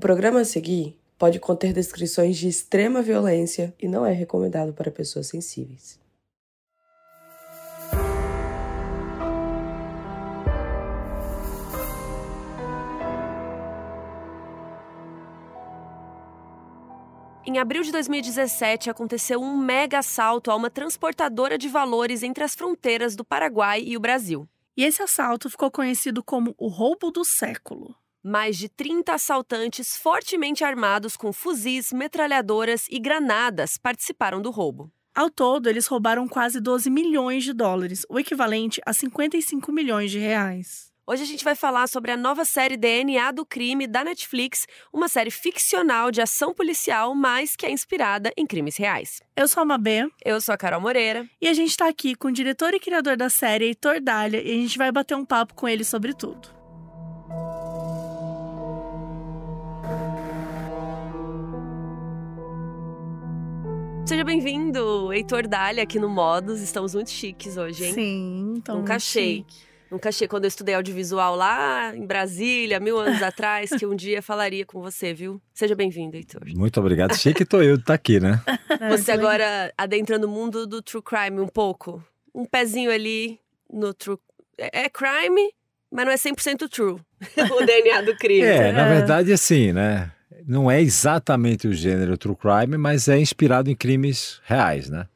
programa a seguir pode conter descrições de extrema violência e não é recomendado para pessoas sensíveis. Em abril de 2017, aconteceu um mega assalto a uma transportadora de valores entre as fronteiras do Paraguai e o Brasil. E esse assalto ficou conhecido como o roubo do século. Mais de 30 assaltantes fortemente armados com fuzis, metralhadoras e granadas participaram do roubo. Ao todo, eles roubaram quase 12 milhões de dólares, o equivalente a 55 milhões de reais. Hoje a gente vai falar sobre a nova série DNA do Crime da Netflix, uma série ficcional de ação policial, mas que é inspirada em crimes reais. Eu sou a Mabê. Eu sou a Carol Moreira. E a gente está aqui com o diretor e criador da série, Heitor Dália, e a gente vai bater um papo com ele sobre tudo. Seja bem-vindo, Heitor Dália, aqui no Modus. Estamos muito chiques hoje, hein? Sim, então. Nunca achei. Chique. Nunca achei quando eu estudei audiovisual lá em Brasília, mil anos atrás, que um dia falaria com você, viu? Seja bem-vindo, Heitor. Muito obrigado. Achei que tô eu de estar aqui, né? Você agora adentrando o mundo do true crime um pouco. Um pezinho ali no true. É, é crime, mas não é 100% true. o DNA do crime. É, na verdade, assim, né? Não é exatamente o gênero true crime, mas é inspirado em crimes reais, né?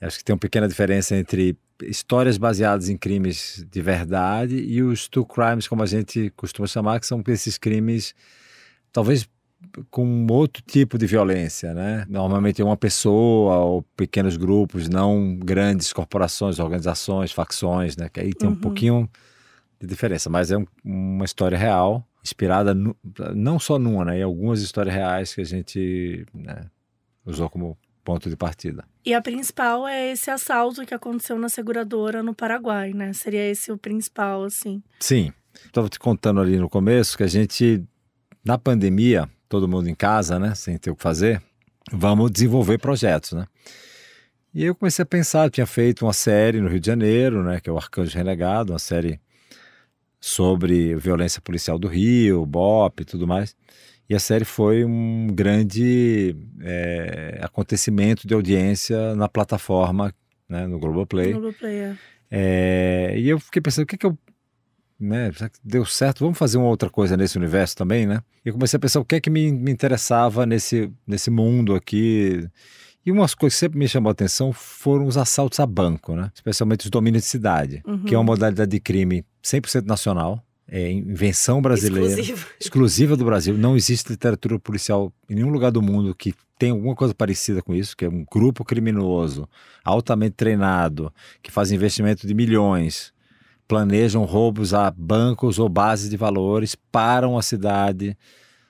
Acho que tem uma pequena diferença entre histórias baseadas em crimes de verdade e os true crimes, como a gente costuma chamar, que são esses crimes, talvez com outro tipo de violência, né? Normalmente uma pessoa ou pequenos grupos, não grandes corporações, organizações, facções, né? Que aí tem um Uhum. pouquinho de diferença, mas é um- uma história real, inspirada nu- não só numa, né? Em algumas histórias reais que a gente né, usou como ponto de partida. E a principal é esse assalto que aconteceu na seguradora no Paraguai, né? Seria esse o principal, assim. Sim, estava te contando ali no começo que a gente, na pandemia, todo mundo em casa, né, sem ter o que fazer, vamos desenvolver projetos, né? E eu comecei a pensar, eu tinha feito uma série no Rio de Janeiro, né, que é o Arcanjo Renegado, uma série sobre violência policial do Rio, BOP e tudo mais. E a série foi um grande eh, acontecimento de audiência na plataforma, né, no Globoplay. Globoplay, é. É, e eu fiquei pensando, o que que eu. Né, deu certo, vamos fazer uma outra coisa nesse universo também, né? E eu comecei a pensar o que é que me, me interessava nesse, nesse mundo aqui. E umas coisas que sempre me chamou a atenção foram os assaltos a banco, né? Especialmente os domínios de cidade, que é uma modalidade de crime 100% nacional, é invenção brasileira Exclusivo. exclusiva do Brasil. Não existe literatura policial em nenhum lugar do mundo que tenha alguma coisa parecida com isso, que é um grupo criminoso, altamente treinado, que faz investimento de milhões, planejam roubos a bancos ou bases de valores, param a cidade,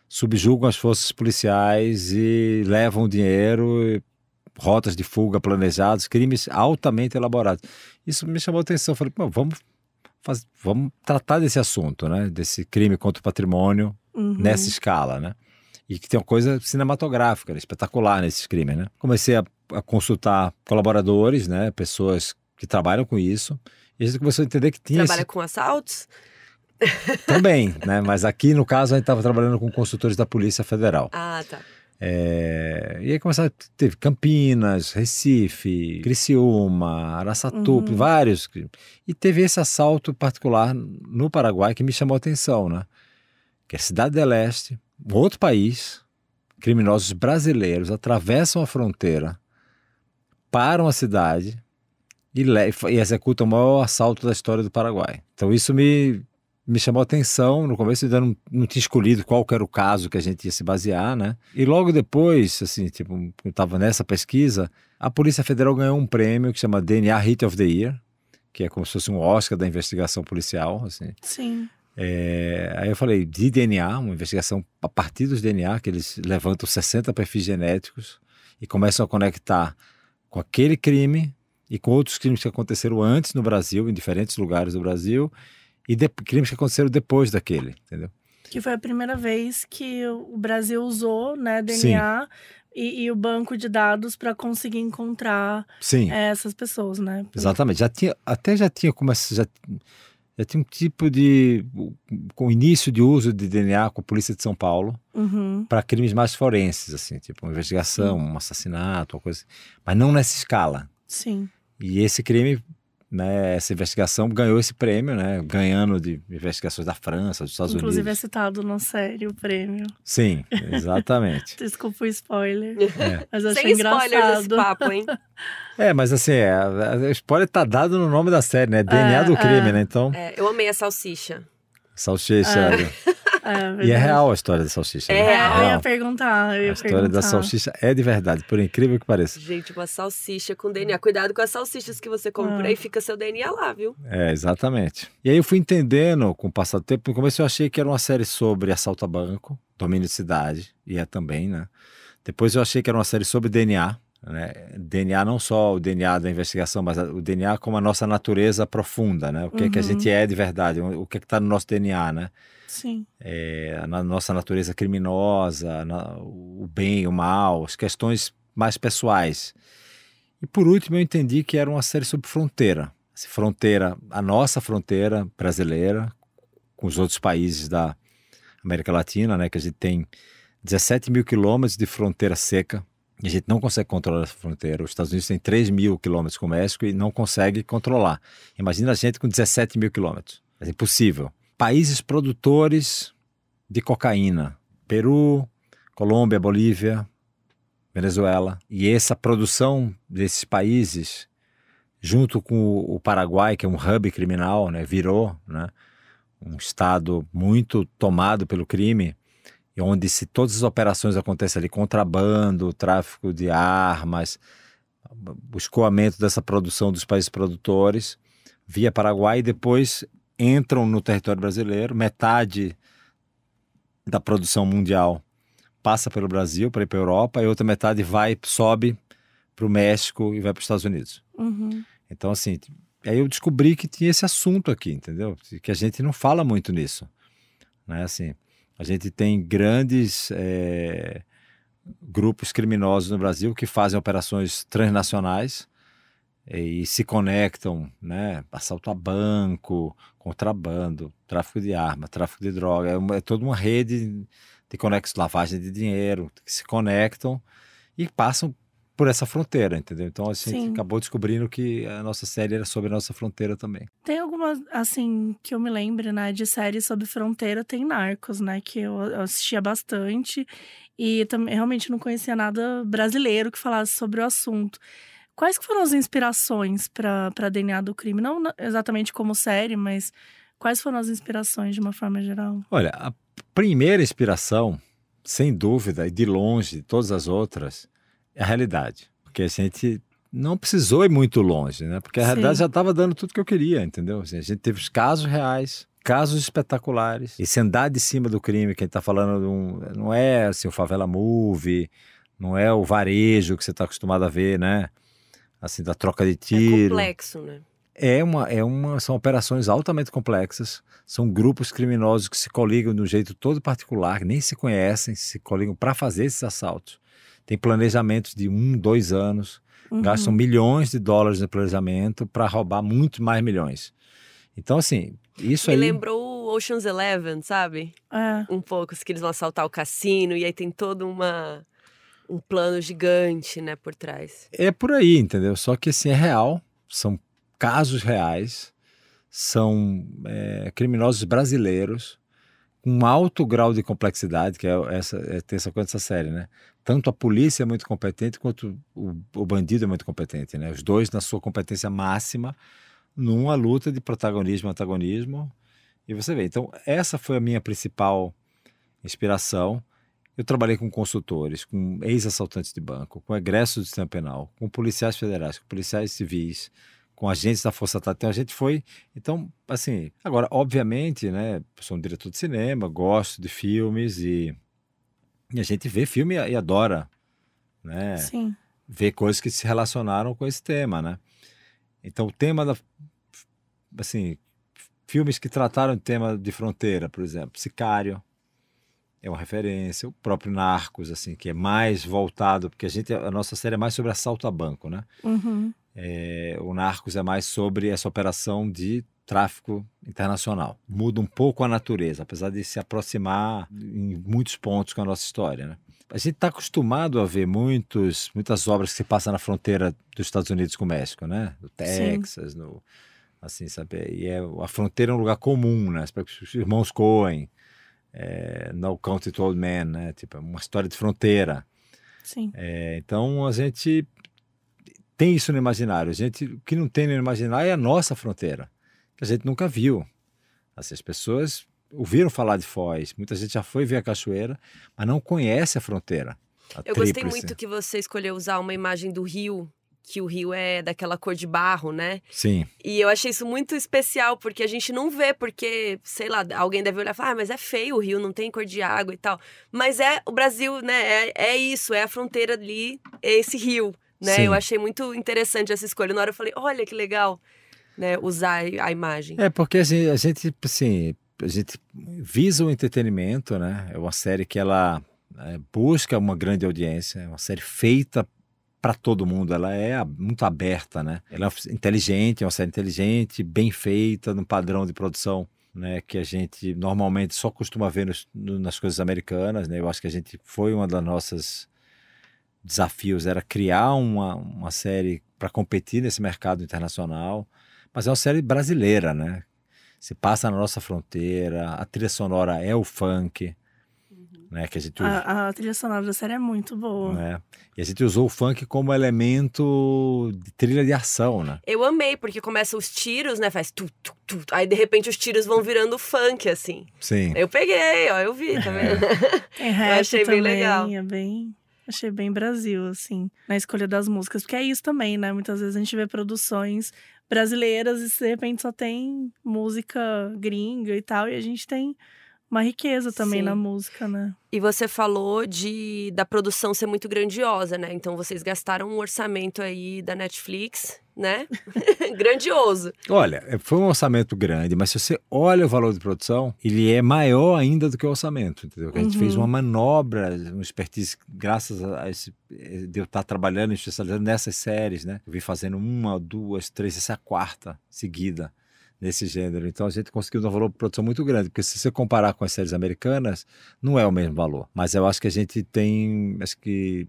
subjugam as forças policiais e levam dinheiro, e rotas de fuga planejadas, crimes altamente elaborados. Isso me chamou a atenção. Eu Falei, "Pô, vamos, faz- vamos tratar desse assunto, né? Desse crime contra o patrimônio Uhum. nessa escala, né? E que tem uma coisa cinematográfica, né? espetacular nesses crimes, né? Comecei a, a consultar colaboradores, né? Pessoas que trabalham com isso. E a gente começou a entender que tinha Trabalha esse... com assaltos? também, né? Mas aqui, no caso, a gente estava trabalhando com consultores da Polícia Federal. Ah, tá. É, E aí começaram, teve Campinas, Recife, Criciúma, Araçatuba, Uhum. vários. E teve esse assalto particular no Paraguai que me chamou a atenção, né? Que é Cidade del Leste, um outro país, criminosos brasileiros atravessam a fronteira, param a cidade e, e executam o maior assalto da história do Paraguai. Então isso me, me chamou a atenção. No começo ainda não, não tinha escolhido qual que era o caso que a gente ia se basear, né? E logo depois, assim, tipo, eu estava nessa pesquisa, a Polícia Federal ganhou um prêmio que chama DNA Hit of the Year, que é como se fosse um Oscar da investigação policial, assim. Sim. É, aí eu falei de DNA, uma investigação a partir dos DNA, que eles levantam 60 perfis genéticos e começam a conectar com aquele crime e com outros crimes que aconteceram antes no Brasil, em diferentes lugares do Brasil, e de- crimes que aconteceram depois daquele, entendeu? Que foi a primeira vez que o Brasil usou, né, DNA e, e o banco de dados para conseguir encontrar Sim, é, essas pessoas, né? exatamente. Já tinha, até já tinha começado, já, já tinha um tipo de. com o início de uso de DNA com a polícia de São Paulo Uhum. para crimes mais forenses, assim, tipo uma investigação, um assassinato, uma coisa assim. Mas não nessa escala. Sim. E esse crime, né, essa investigação ganhou esse prêmio, né, ganhando de investigações da França, dos Estados Inclusive é Unidos. citado na série o prêmio. Sim, exatamente. Desculpa o spoiler. É. Mas achei Sem spoiler desse engraçado. papo, hein? É, mas assim, é, a- a spoiler tá dado no nome da série, né? DNA É, do crime, é. né? Então, É, eu amei a salsicha. Salsicha. É. É, E é real a história da salsicha. É né? real. Eu ia perguntar, eu ia A história perguntar. da salsicha é de verdade, por incrível que pareça. Gente, uma salsicha com DNA. Cuidado com as salsichas que você compra Ah. e fica seu DNA lá, viu? É, exatamente. E aí eu fui entendendo com o passar do tempo. No começo eu achei que era uma série sobre assalto a banco, domínio de cidade, e é também, né? Depois eu achei que era uma série sobre DNA, né? DNA não só o DNA da investigação, mas o DNA como a nossa natureza profunda, né? O que, é que a Uhum. gente é de verdade, o que é que está no nosso DNA, né? Sim. É, na nossa natureza criminosa, na- o bem, o mal, as questões mais pessoais. E por último, eu entendi que era uma série sobre fronteira. Fronteira, a nossa fronteira brasileira, com os outros países da América Latina, né, que a gente tem 17 mil quilômetros de fronteira seca. A gente não consegue controlar essa fronteira. Os Estados Unidos têm 3 mil quilômetros com o México e não consegue controlar. Imagina a gente com 17 mil quilômetros. É impossível. Países produtores de cocaína: Peru, Colômbia, Bolívia, Venezuela. E essa produção desses países, junto com o Paraguai, que é um hub criminal, né, virou né, um estado muito tomado pelo crime, e onde se todas as operações acontecem ali, contrabando, tráfico de armas, o escoamento dessa produção dos países produtores via Paraguai e depois entram no território brasileiro, metade da produção mundial passa pelo Brasil para ir para a Europa e outra metade vai, sobe para o México e vai para os Estados Unidos. Uhum. Então, assim, aí eu descobri que tinha esse assunto aqui, entendeu? Que a gente não fala muito nisso. Né? Assim, a gente tem grandes eh, grupos criminosos no Brasil que fazem operações transnacionais e se conectam, né? Assalto a banco, contrabando, tráfico de arma, tráfico de droga. É, uma- é toda uma rede de conexões, lavagem de dinheiro, que se conectam e passam por essa fronteira, entendeu? Então a gente acabou descobrindo que a nossa série era sobre a nossa fronteira também. Tem algumas, assim, que eu me lembre, né, de séries sobre fronteira, tem Narcos, né, que eu assistia bastante e também realmente não conhecia nada brasileiro que falasse sobre o assunto. Quais foram as inspirações para DNA do crime? Não exatamente como série, mas quais foram as inspirações de uma forma geral? Olha, a primeira inspiração, sem dúvida, e de longe de todas as outras, a realidade. Porque a gente não precisou ir muito longe, né? Porque a Sim. realidade já estava dando tudo que eu queria, entendeu? Assim, a gente teve os casos reais, casos espetaculares. E se andar de cima do crime, quem está falando de um, não é assim, o favela movie, não é o varejo que você está acostumado a ver, né? Assim, da troca de É tiro. complexo, né? É uma, é uma, são operações altamente complexas. São grupos criminosos que se coligam de um jeito todo particular, nem se conhecem, se coligam para fazer esses assaltos. Tem planejamentos de um, dois anos, Uhum. gastam milhões de dólares no planejamento para roubar muito mais milhões. Então, assim, isso Me aí. lembrou o Ocean's Eleven, sabe? É, Um pouco, que eles vão assaltar o cassino e aí tem todo uma, um plano gigante, né, por trás. É por aí, entendeu? Só que assim, é real, são casos reais, são é, criminosos brasileiros com um alto grau de complexidade, que é essa, é ter essa coisa dessa série, né? Tanto a polícia é muito competente quanto o, o bandido é muito competente, né? Os dois na sua competência máxima numa luta de protagonismo antagonismo. E você vê, então essa foi a minha principal inspiração. Eu trabalhei com consultores, com ex-assaltantes de banco, com egressos do sistema penal, com policiais federais, com policiais civis, com agentes da Força Tática. Então a gente foi. Então, assim, agora, obviamente, né? Sou um diretor de cinema, gosto de filmes e, e a gente vê filme e, e adora, né? sim. ver coisas que se relacionaram com esse tema, né? Então, o tema da. Assim, filmes que trataram o tema de fronteira, por exemplo, Sicário é uma referência, o próprio Narcos, assim, que é mais voltado, porque a gente, a nossa série é mais sobre assalto a banco, né? Uhum. É, o Narcos é mais sobre essa operação de tráfico internacional. Muda um pouco a natureza, apesar de se aproximar em muitos pontos com a nossa história. Né? A gente está acostumado a ver muitos, muitas obras que se passam na fronteira dos Estados Unidos com o México, né? No Texas, Sim. no assim, sabe? E é, a fronteira é um lugar comum, né? Os irmãos Coen, é, No Country to Old Men, né? Tipo, uma história de fronteira. Sim. É, então a gente tem isso no imaginário. A gente, o que não tem no imaginário é a nossa fronteira, que a gente nunca viu. Assim, as pessoas ouviram falar de Foz, muita gente já foi ver a cachoeira, mas não conhece a fronteira. A Eu gostei muito que você escolheu usar uma imagem do rio, que o rio é daquela cor de barro, né? Sim. E eu achei isso muito especial, porque a gente não vê, porque, sei lá, alguém deve olhar e falar, ah, mas é feio o rio, não tem cor de água e tal. Mas é o Brasil, né? É, é isso, é a fronteira ali, é esse rio, né? Sim. Eu achei muito interessante essa escolha. Na hora eu falei, olha que legal, né? Usar a imagem. É, porque a gente, a gente assim, a gente visa o entretenimento, né? É uma série que ela é, busca uma grande audiência, é uma série feita para todo mundo, ela é muito aberta, né? Ela é inteligente, é uma série inteligente, bem feita, num padrão de produção né, que a gente normalmente só costuma ver nos, nas coisas americanas, né? Eu acho que a gente foi uma das nossas desafios era criar uma, uma série para competir nesse mercado internacional, mas é uma série brasileira, né? se passa na nossa fronteira, a trilha sonora é o funk. Uhum. Né, que a, gente... a, a trilha sonora da série é muito boa. Né? E a gente usou o funk como elemento de trilha de ação, né? Eu amei, porque começam os tiros, né? Faz tu, tu, tu. Aí de repente os tiros vão virando funk, assim. Sim. Eu peguei, ó, eu vi, tá vendo? Tem rap eu achei também, bem legal. É bem. Achei bem Brasil, assim, na escolha das músicas. Porque é isso também, né? Muitas vezes a gente vê produções brasileiras e de repente só tem música gringa e tal, e a gente tem uma riqueza também Sim. na música, né? E você falou de da produção ser muito grandiosa, né? Então vocês gastaram um orçamento aí da Netflix, né? Grandioso. Olha, é, foi um orçamento grande, mas se você olha o valor de produção, ele é maior ainda do que o orçamento, entendeu? A gente uhum. fez uma manobra, uma expertise, graças a esse, eh, de eu estar trabalhando e especializando nessas séries, né? Eu vim fazendo uma, duas, três, essa é a quarta seguida nesse gênero. Então a gente conseguiu um valor de produção muito grande, porque se você comparar com as séries americanas, não é o mesmo valor. Mas eu acho que a gente tem, acho que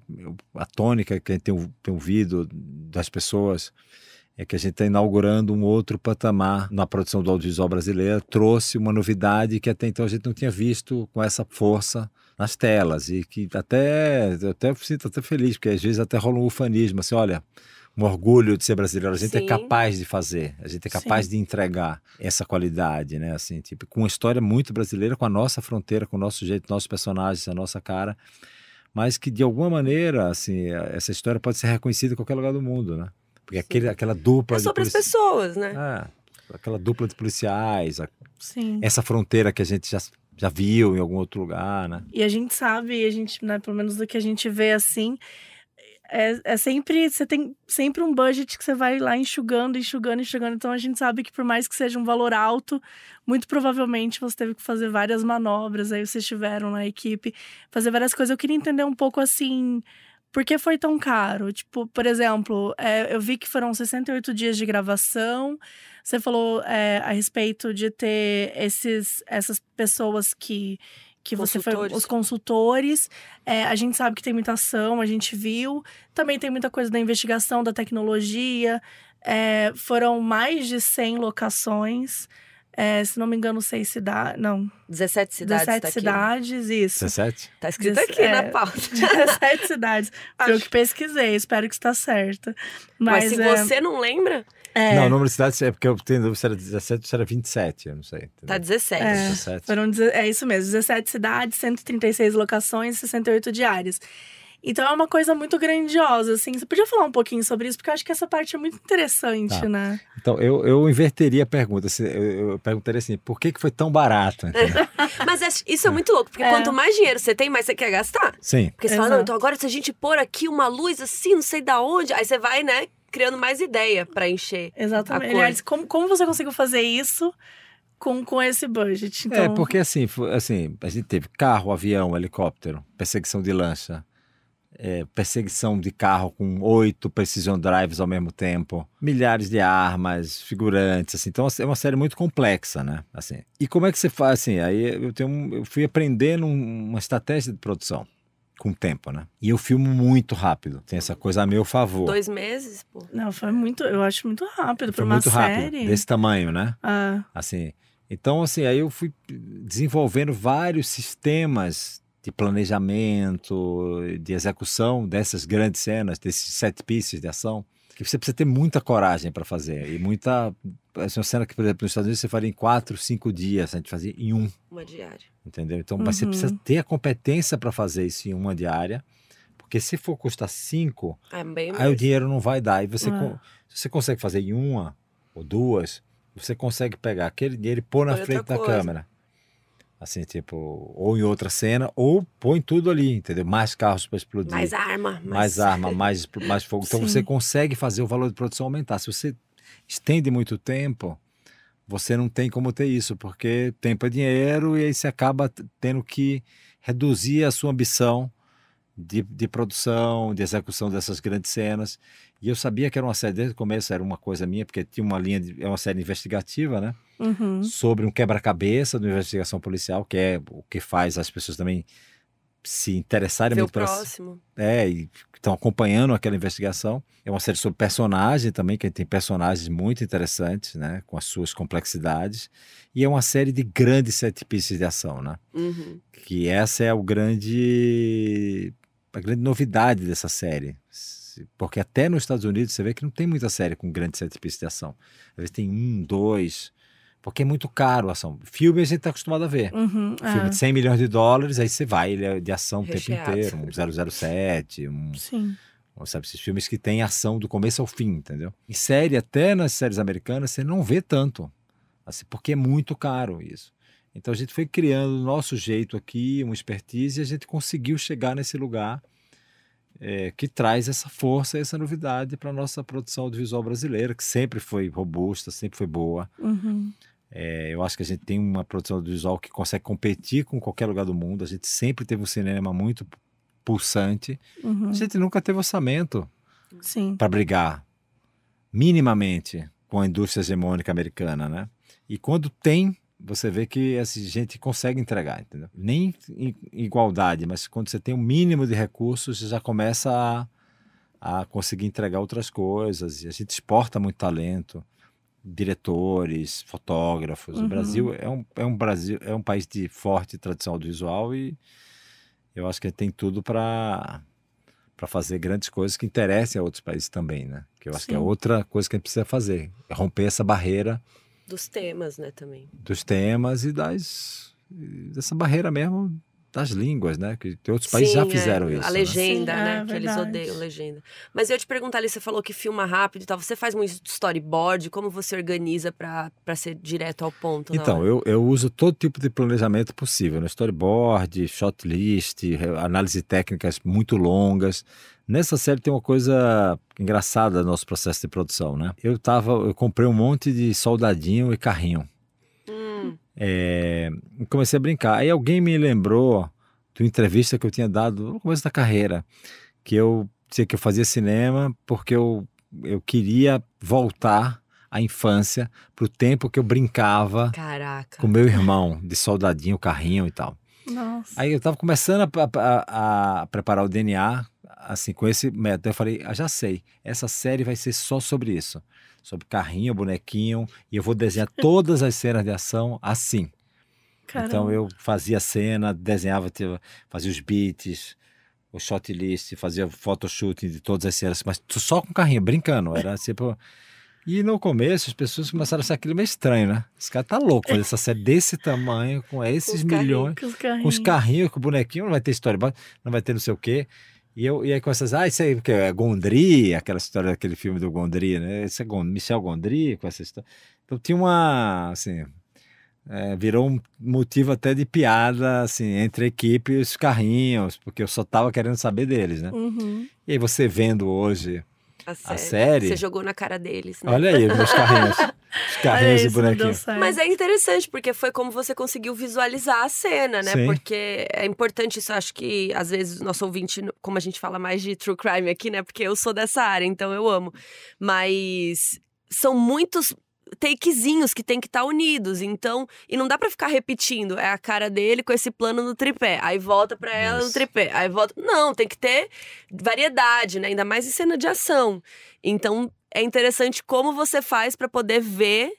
a tônica que a gente tem, tem ouvido das pessoas é que a gente está inaugurando um outro patamar na produção do audiovisual brasileiro, trouxe uma novidade que até então a gente não tinha visto com essa força nas telas e que até eu até sinto até feliz porque às vezes até rola um ufanismo assim, olha, um orgulho de ser brasileiro. A gente é Sim. é capaz de fazer, a gente é capaz Sim. de entregar essa qualidade, né? Assim, tipo, com uma história muito brasileira, com a nossa fronteira, com o nosso jeito, nossos personagens, a nossa cara, mas que de alguma maneira, assim, essa história pode ser reconhecida em qualquer lugar do mundo, né? Porque aquele, aquela dupla. É sobre as pessoas, né? É, aquela dupla de policiais, a... essa fronteira que a gente já já viu em algum outro lugar, né? E a gente sabe, a gente, né, pelo menos do que a gente vê assim, é, é sempre. Você tem sempre um budget que você vai lá enxugando, enxugando, enxugando. Então a gente sabe que por mais que seja um valor alto, muito provavelmente você teve que fazer várias manobras. Aí vocês tiveram na equipe, fazer várias coisas. Eu queria entender um pouco assim. Por que foi tão caro? Tipo, por exemplo, é, eu vi que foram 68 dias de gravação. Você falou é, a respeito de ter esses, essas pessoas que que você foi os consultores. É, a gente sabe que tem muita ação, a gente viu. Também tem muita coisa da investigação, da tecnologia. É, foram mais de 100 locações. É, se não me engano, seis cidades. Não. 17 cidades. 17 tá cidades, isso. 17? Tá escrito aqui é, na pauta. 17 cidades. Foi o que pesquisei, espero que está certo. Mas, Mas se é... você não lembra, é. Não, o número de cidades é porque eu tenho dúvida se era 17 ou se era 27, eu não sei. Entendeu? Tá 17. É, 17. Foram, é isso mesmo, 17 cidades, 136 locações, 68 diárias. Então é uma coisa muito grandiosa, assim. Você podia falar um pouquinho sobre isso, porque eu acho que essa parte é muito interessante, tá. né? Então, eu, eu inverteria a pergunta. Eu, eu perguntaria assim, por que, que foi tão barato? Mas é, isso é muito louco, porque é. quanto mais dinheiro você tem, mais você quer gastar. Sim. Porque você Exato. fala, não, então agora se a gente pôr aqui uma luz assim, não sei da onde, aí você vai, né, criando mais ideia para encher. Exatamente. Aliás, como, como você conseguiu fazer isso com, com esse budget? Então... É, porque assim, assim, a gente teve carro, avião, helicóptero, perseguição de lancha, é, perseguição de carro com oito precision drives ao mesmo tempo, milhares de armas, figurantes, assim. Então é uma série muito complexa, né? Assim. E como é que você faz assim? Aí eu tenho, eu fui aprendendo uma estratégia de produção com o tempo, né? E eu filmo muito rápido. Tem essa coisa a meu favor. Dois meses, pô. Não, foi muito. Eu acho muito rápido Foi pra uma muito série. rápido, desse tamanho, né? Ah, Assim, então assim, aí eu fui desenvolvendo vários sistemas de planejamento, de execução dessas grandes cenas, desses set pieces de ação, que você precisa ter muita coragem para fazer e muita essa é uma cena que, por exemplo, nos Estados Unidos você faria em quatro, cinco dias, a gente fazia em um, Uma diária. entendeu? Então, mas você Uhum. precisa ter a competência para fazer isso em uma diária, porque se for custar cinco, É Aí o dinheiro não vai dar. E você, con- se você consegue fazer em uma ou duas, você consegue pegar aquele dinheiro e pôr na frente da coisa. câmera. Assim, tipo, ou em outra cena, ou põe tudo ali, entendeu? Mais carros para explodir. Mais arma. mais Mais, arma, mais, mais fogo. Então Sim. você consegue fazer o valor de produção aumentar. Se você estende muito tempo, você não tem como ter isso, porque tempo é dinheiro e aí você acaba tendo que reduzir a sua ambição de, de produção, de execução dessas grandes cenas. E eu sabia que era uma série desde o começo, era uma coisa minha, porque tinha uma linha, de, é uma série investigativa, né? uhum. sobre um quebra-cabeça de investigação policial, que é o que faz as pessoas também se interessarem Ver muito pela, próximo. é, e estão acompanhando aquela investigação. É uma série sobre personagem também, que tem personagens muito interessantes, né, com as suas complexidades. E é uma série de grandes set pieces de ação, né? Uhum. Que essa é o grande a grande novidade dessa série. Porque até nos Estados Unidos você vê que não tem muita série com grandes set de ação. Às vezes tem um, dois, porque é muito caro a ação. Filme a gente está acostumado a ver. Uhum. Filme é. de 100 milhões de dólares, aí você vai, ele é de ação o tempo inteiro, um 007, um, Sim. sabe, esses filmes que têm ação do começo ao fim, entendeu? Em série, até nas séries americanas, você não vê tanto, assim, porque é muito caro isso. Então a gente foi criando o nosso jeito aqui, uma expertise, e a gente conseguiu chegar nesse lugar é, que traz essa força, essa novidade para a nossa produção audiovisual brasileira, que sempre foi robusta, sempre foi boa. Uhum. É, eu acho que a gente tem uma produção audiovisual que consegue competir com qualquer lugar do mundo. A gente sempre teve um cinema muito pulsante. Uhum. A gente nunca teve orçamento para brigar minimamente com a indústria hegemônica americana, né? E quando tem, você vê que essa gente consegue entregar, entendeu? Nem em igualdade, mas quando você tem um mínimo de recursos, você já começa a, a conseguir entregar outras coisas. E a gente exporta muito talento, diretores, fotógrafos. O Uhum. Brasil é um, é um Brasil é um país de forte tradição audiovisual e eu acho que tem tudo para para fazer grandes coisas que interessem a outros países também, né? Que eu acho que é Sim. outra coisa que a gente precisa fazer, é romper essa barreira Dos temas, né, também. dos temas e das dessa barreira mesmo das línguas, né? Que outros países já Sim, fizeram é, isso. A né? legenda, Sim, né? é que eles odeiam legenda. Mas eu ia te perguntar ali, você falou que filma rápido e tal. Você faz muito storyboard? Como você organiza pra ser direto ao ponto? Então, eu, eu uso todo tipo de planejamento possível, no storyboard, shot list, análise técnicas muito longas. Nessa série tem uma coisa engraçada no nosso processo de produção, né? Eu tava, eu comprei um monte de soldadinho e carrinho. Hum, É, e comecei a brincar. Aí alguém me lembrou de uma entrevista que eu tinha dado no começo da carreira, que eu dizia que eu fazia cinema porque eu, eu queria voltar à infância, para o tempo que eu brincava caraca. com meu irmão, de soldadinho, carrinho e tal. Nossa. Aí eu estava começando a, a- a preparar o DNA, assim, com esse método. Eu falei, ah, já sei, essa série vai ser só sobre isso. Sobre carrinho, bonequinho, e eu vou desenhar todas as cenas de ação assim. Caramba. Então eu fazia a cena, desenhava, tinha- fazia os beats, o shot list, fazia photoshooting de todas as cenas, mas só com carrinho, brincando. Era tipo. E no começo as pessoas começaram a achar aquilo meio estranho, né? Esse cara tá louco fazer essa série desse tamanho, com esses os carrinhos. milhões, Com os com os carrinhos. carrinhos, com o bonequinho, não vai ter história, não vai ter não sei o quê. E, eu, e aí a dizer, ah, isso aí porque é Gondry, aquela história daquele filme do Gondry, né? Esse é Gon- Michel Gondry com essa história. Então tinha uma, assim, é, virou um motivo até de piada, assim, entre a equipe e os carrinhos, porque eu só tava querendo saber deles, né? Uhum. E aí você vendo hoje A série. série? Você jogou na cara deles, né? Olha aí, meus carrinhos. Os carrinhos e isso, não deu bonequinhos. Mas é interessante, porque foi como você conseguiu visualizar a cena, né? Sim. Porque é importante isso, acho que às vezes o nosso ouvinte, como a gente fala mais de true crime aqui, né? Porque eu sou dessa área, então eu amo. Mas são muitos takezinhos que tem que estar unidos, então, e não dá pra ficar repetindo, é a cara dele com esse plano no tripé, aí volta pra ela no tripé, aí volta, não, tem que ter variedade, né? Ainda mais em cena de ação. Então, é interessante como você faz pra poder ver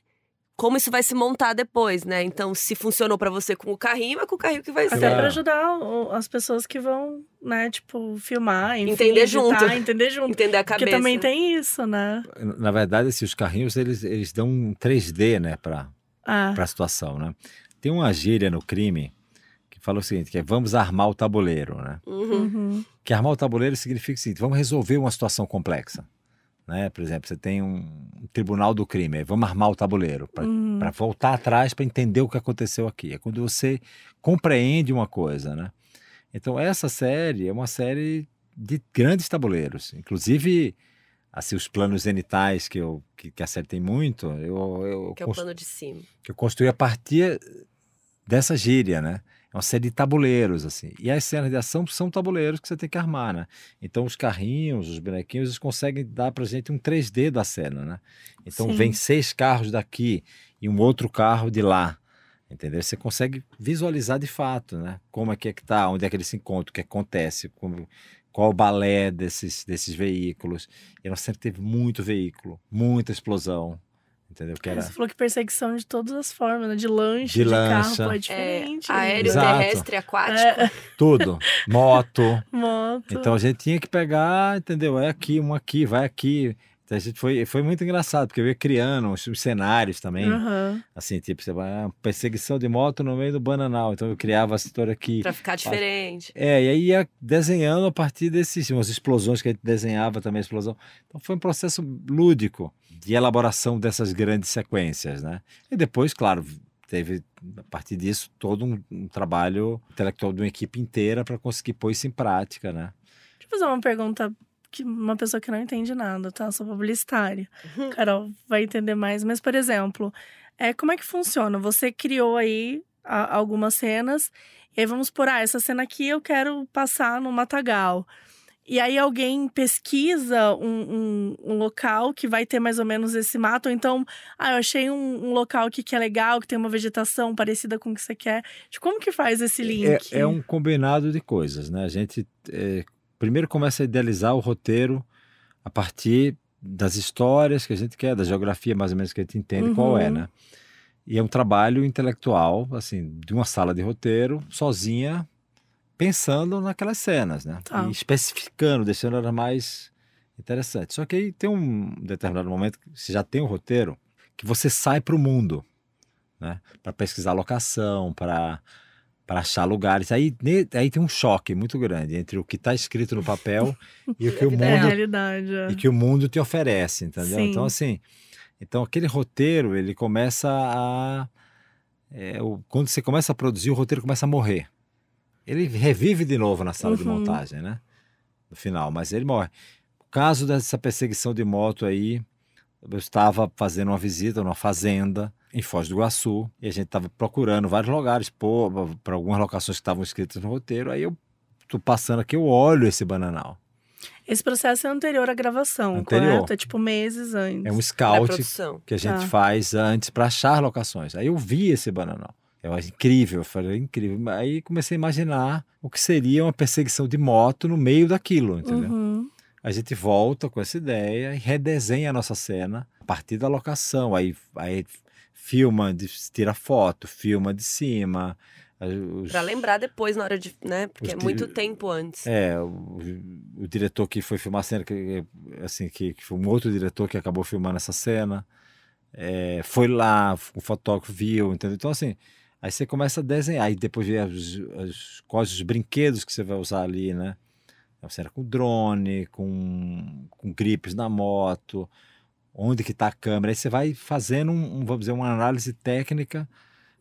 como isso vai se montar depois, né? Então, se funcionou pra você com o carrinho, é com o carrinho que vai Até ser. Claro. pra ajudar as pessoas que vão, né, tipo, filmar, enfim, Entender editar, junto. entender junto. Entender a cabeça. Porque também tem isso, né? Na verdade, assim, os carrinhos, eles, eles dão um 3D, né, pra, Ah, pra situação, né? Tem uma gíria no crime que fala o seguinte, que é vamos armar o tabuleiro, né? Uhum. uhum. Que armar o tabuleiro significa o seguinte, vamos resolver uma situação complexa, né? Por exemplo, você tem um tribunal do crime, vamos armar o tabuleiro para Uhum. voltar atrás para entender o que aconteceu aqui. É quando você compreende uma coisa, né? Então essa série é uma série de grandes tabuleiros, inclusive assim os planos zenitais que eu que, que a série tem muito, eu eu, Que é o plano de cima. que eu construí a partir dessa gíria, né? É uma série de tabuleiros, assim. E as cenas de ação são tabuleiros que você tem que armar, né? Então, os carrinhos, os bonequinhos, eles conseguem dar pra gente um 3D da cena, né? Então, Sim. vem seis carros daqui e um outro carro de lá. Entendeu? Você consegue visualizar de fato, né? Como é que é que tá, onde é que eles se encontram, o que acontece, como, qual o balé desses, desses veículos. E nós sempre teve muito veículo, muita explosão, entendeu? Que era... Você falou que perseguição de todas as formas, né? De lanche, De de, lancha. carro, é É, diferente. aéreo, Exato. terrestre, aquático. É, Tudo. Moto. moto. Então a gente tinha que pegar, entendeu? É aqui, um aqui, vai aqui. Então a gente foi, foi muito engraçado, porque eu ia criando os, os cenários também. Aham. Assim, tipo, você vai, ah, perseguição de moto no meio do bananal. Então eu criava essa história aqui. Pra ficar diferente. É, e aí ia desenhando a partir desses, umas explosões que a gente desenhava também, a explosão. Então foi um processo lúdico de elaboração dessas grandes sequências, né? E depois, claro, teve, a partir disso, todo um, um trabalho intelectual de uma equipe inteira para conseguir pôr isso em prática, né? Deixa eu fazer uma pergunta que uma pessoa que não entende nada, tá? Sou publicitária. Carol vai entender mais. Mas, por exemplo, é, como é que funciona? Você criou aí a- algumas cenas, e aí vamos por, ah, essa cena aqui eu quero passar no Matagal. E aí alguém pesquisa um, um, um local que vai ter mais ou menos esse mato, ou então, ah, eu achei um, um local aqui que é legal, que tem uma vegetação parecida com o que você quer. Tipo, como que faz esse link? É, é um combinado de coisas, né? A gente é, primeiro começa a idealizar o roteiro a partir das histórias que a gente quer, da geografia mais ou menos que a gente entende qual é, Uhum. né? E é um trabalho intelectual, assim, de uma sala de roteiro, sozinha, pensando naquelas cenas, né? Tá. E especificando, deixando elas mais interessantes. Só que aí tem um determinado momento que você já tem um roteiro que você sai para o mundo, né? Para pesquisar locação, para para achar lugares. Aí, aí tem um choque muito grande entre o que está escrito no papel e o que o É mundo realidade. é. e que o mundo te oferece, entendeu? Sim. Então assim, então aquele roteiro ele começa a é, o- quando você começa a produzir o roteiro começa a morrer. Ele revive de novo na sala de Uhum. montagem, né? No final, mas ele morre. O caso dessa perseguição de moto aí, eu estava fazendo uma visita numa fazenda em Foz do Iguaçu e a gente estava procurando vários lugares para algumas locações que estavam escritas no roteiro. Aí eu tô passando aqui, eu olho esse bananal. Esse processo é anterior à gravação, Anterior. correto? É tipo meses antes. É um scout que a gente Tá. faz antes para achar locações. Aí eu vi esse bananal. Eu achei incrível, eu falei, incrível. Aí comecei a imaginar o que seria uma perseguição de moto no meio daquilo, entendeu? Uhum. A gente volta com essa ideia e redesenha a nossa cena a partir da locação. Aí, aí filma, de- tira foto, filma de cima. Pra lembrar depois, na hora de. né? Porque é muito tempo antes. É, o, o diretor que foi filmar a cena, que, assim, que, que foi um outro diretor que acabou filmando essa cena, é, foi lá, o fotógrafo viu, entendeu? Então, assim, aí você começa a desenhar, aí depois vê os, os, quais os brinquedos que você vai usar ali, né? Uma cena com drone, com, com gripes na moto, onde que tá a câmera, aí você vai fazendo, um, vamos dizer, uma análise técnica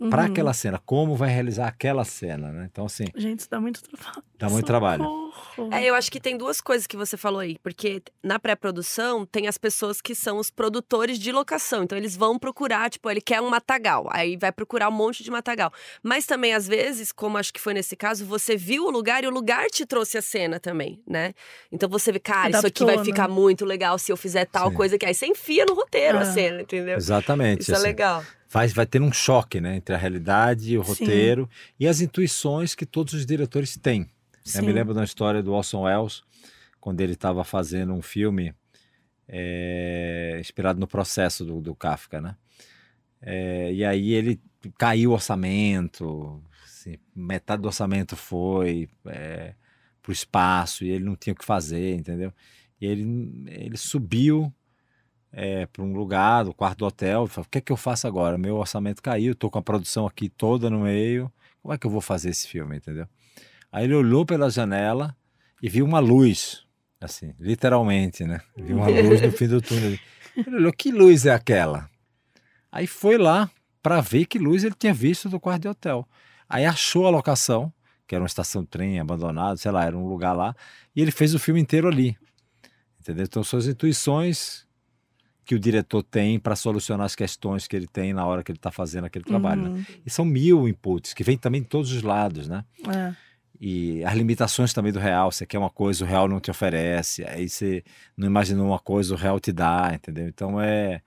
para Uhum. aquela cena, como vai realizar aquela cena, né? Então, assim, Gente, isso dá muito trabalho. dá muito trabalho. Socorro. É, eu acho que tem duas coisas que você falou aí, porque na pré-produção tem as pessoas que são os produtores de locação, então eles vão procurar, tipo, ele quer um matagal, aí vai procurar um monte de matagal. Mas também, às vezes, como acho que foi nesse caso, você viu o lugar e o lugar te trouxe a cena também, né? Então você vê, cara, isso aqui Adaptou, vai né? ficar muito legal se eu fizer tal Sim. coisa que aí você enfia no roteiro a Ah. cena, entendeu? Exatamente. Isso é assim. legal. Vai, vai ter um choque, né? Entre a realidade e o Sim. roteiro e as intuições que todos os diretores têm. Eu me Sim. lembro uma história do Orson Welles, quando ele estava fazendo um filme é, inspirado no processo do, do Kafka, né? É, e aí ele caiu o orçamento, assim, metade do orçamento foi é, para o espaço e ele não tinha o que fazer, entendeu? E ele, ele subiu para um lugar, do quarto do hotel, e falou, o que é que eu faço agora? Meu orçamento caiu, estou com a produção aqui toda no meio, como é que eu vou fazer esse filme, entendeu? Aí ele olhou pela janela e viu uma luz, assim, literalmente, né? Viu uma luz no fim do túnel. Ele olhou, que luz é aquela? Aí foi lá para ver que luz ele tinha visto do quarto de hotel. Aí achou a locação, que era uma estação de trem abandonada, sei lá, era um lugar lá, e ele fez o filme inteiro ali. Entendeu? Então são as intuições que o diretor tem para solucionar as questões que ele tem na hora que ele está fazendo aquele trabalho. né? Uhum. E são mil inputs que vêm também de todos os lados, né? É. E as limitações também do real. Você quer uma coisa, o real não te oferece. Aí você não imaginou uma coisa, o real te dá, entendeu? Então é.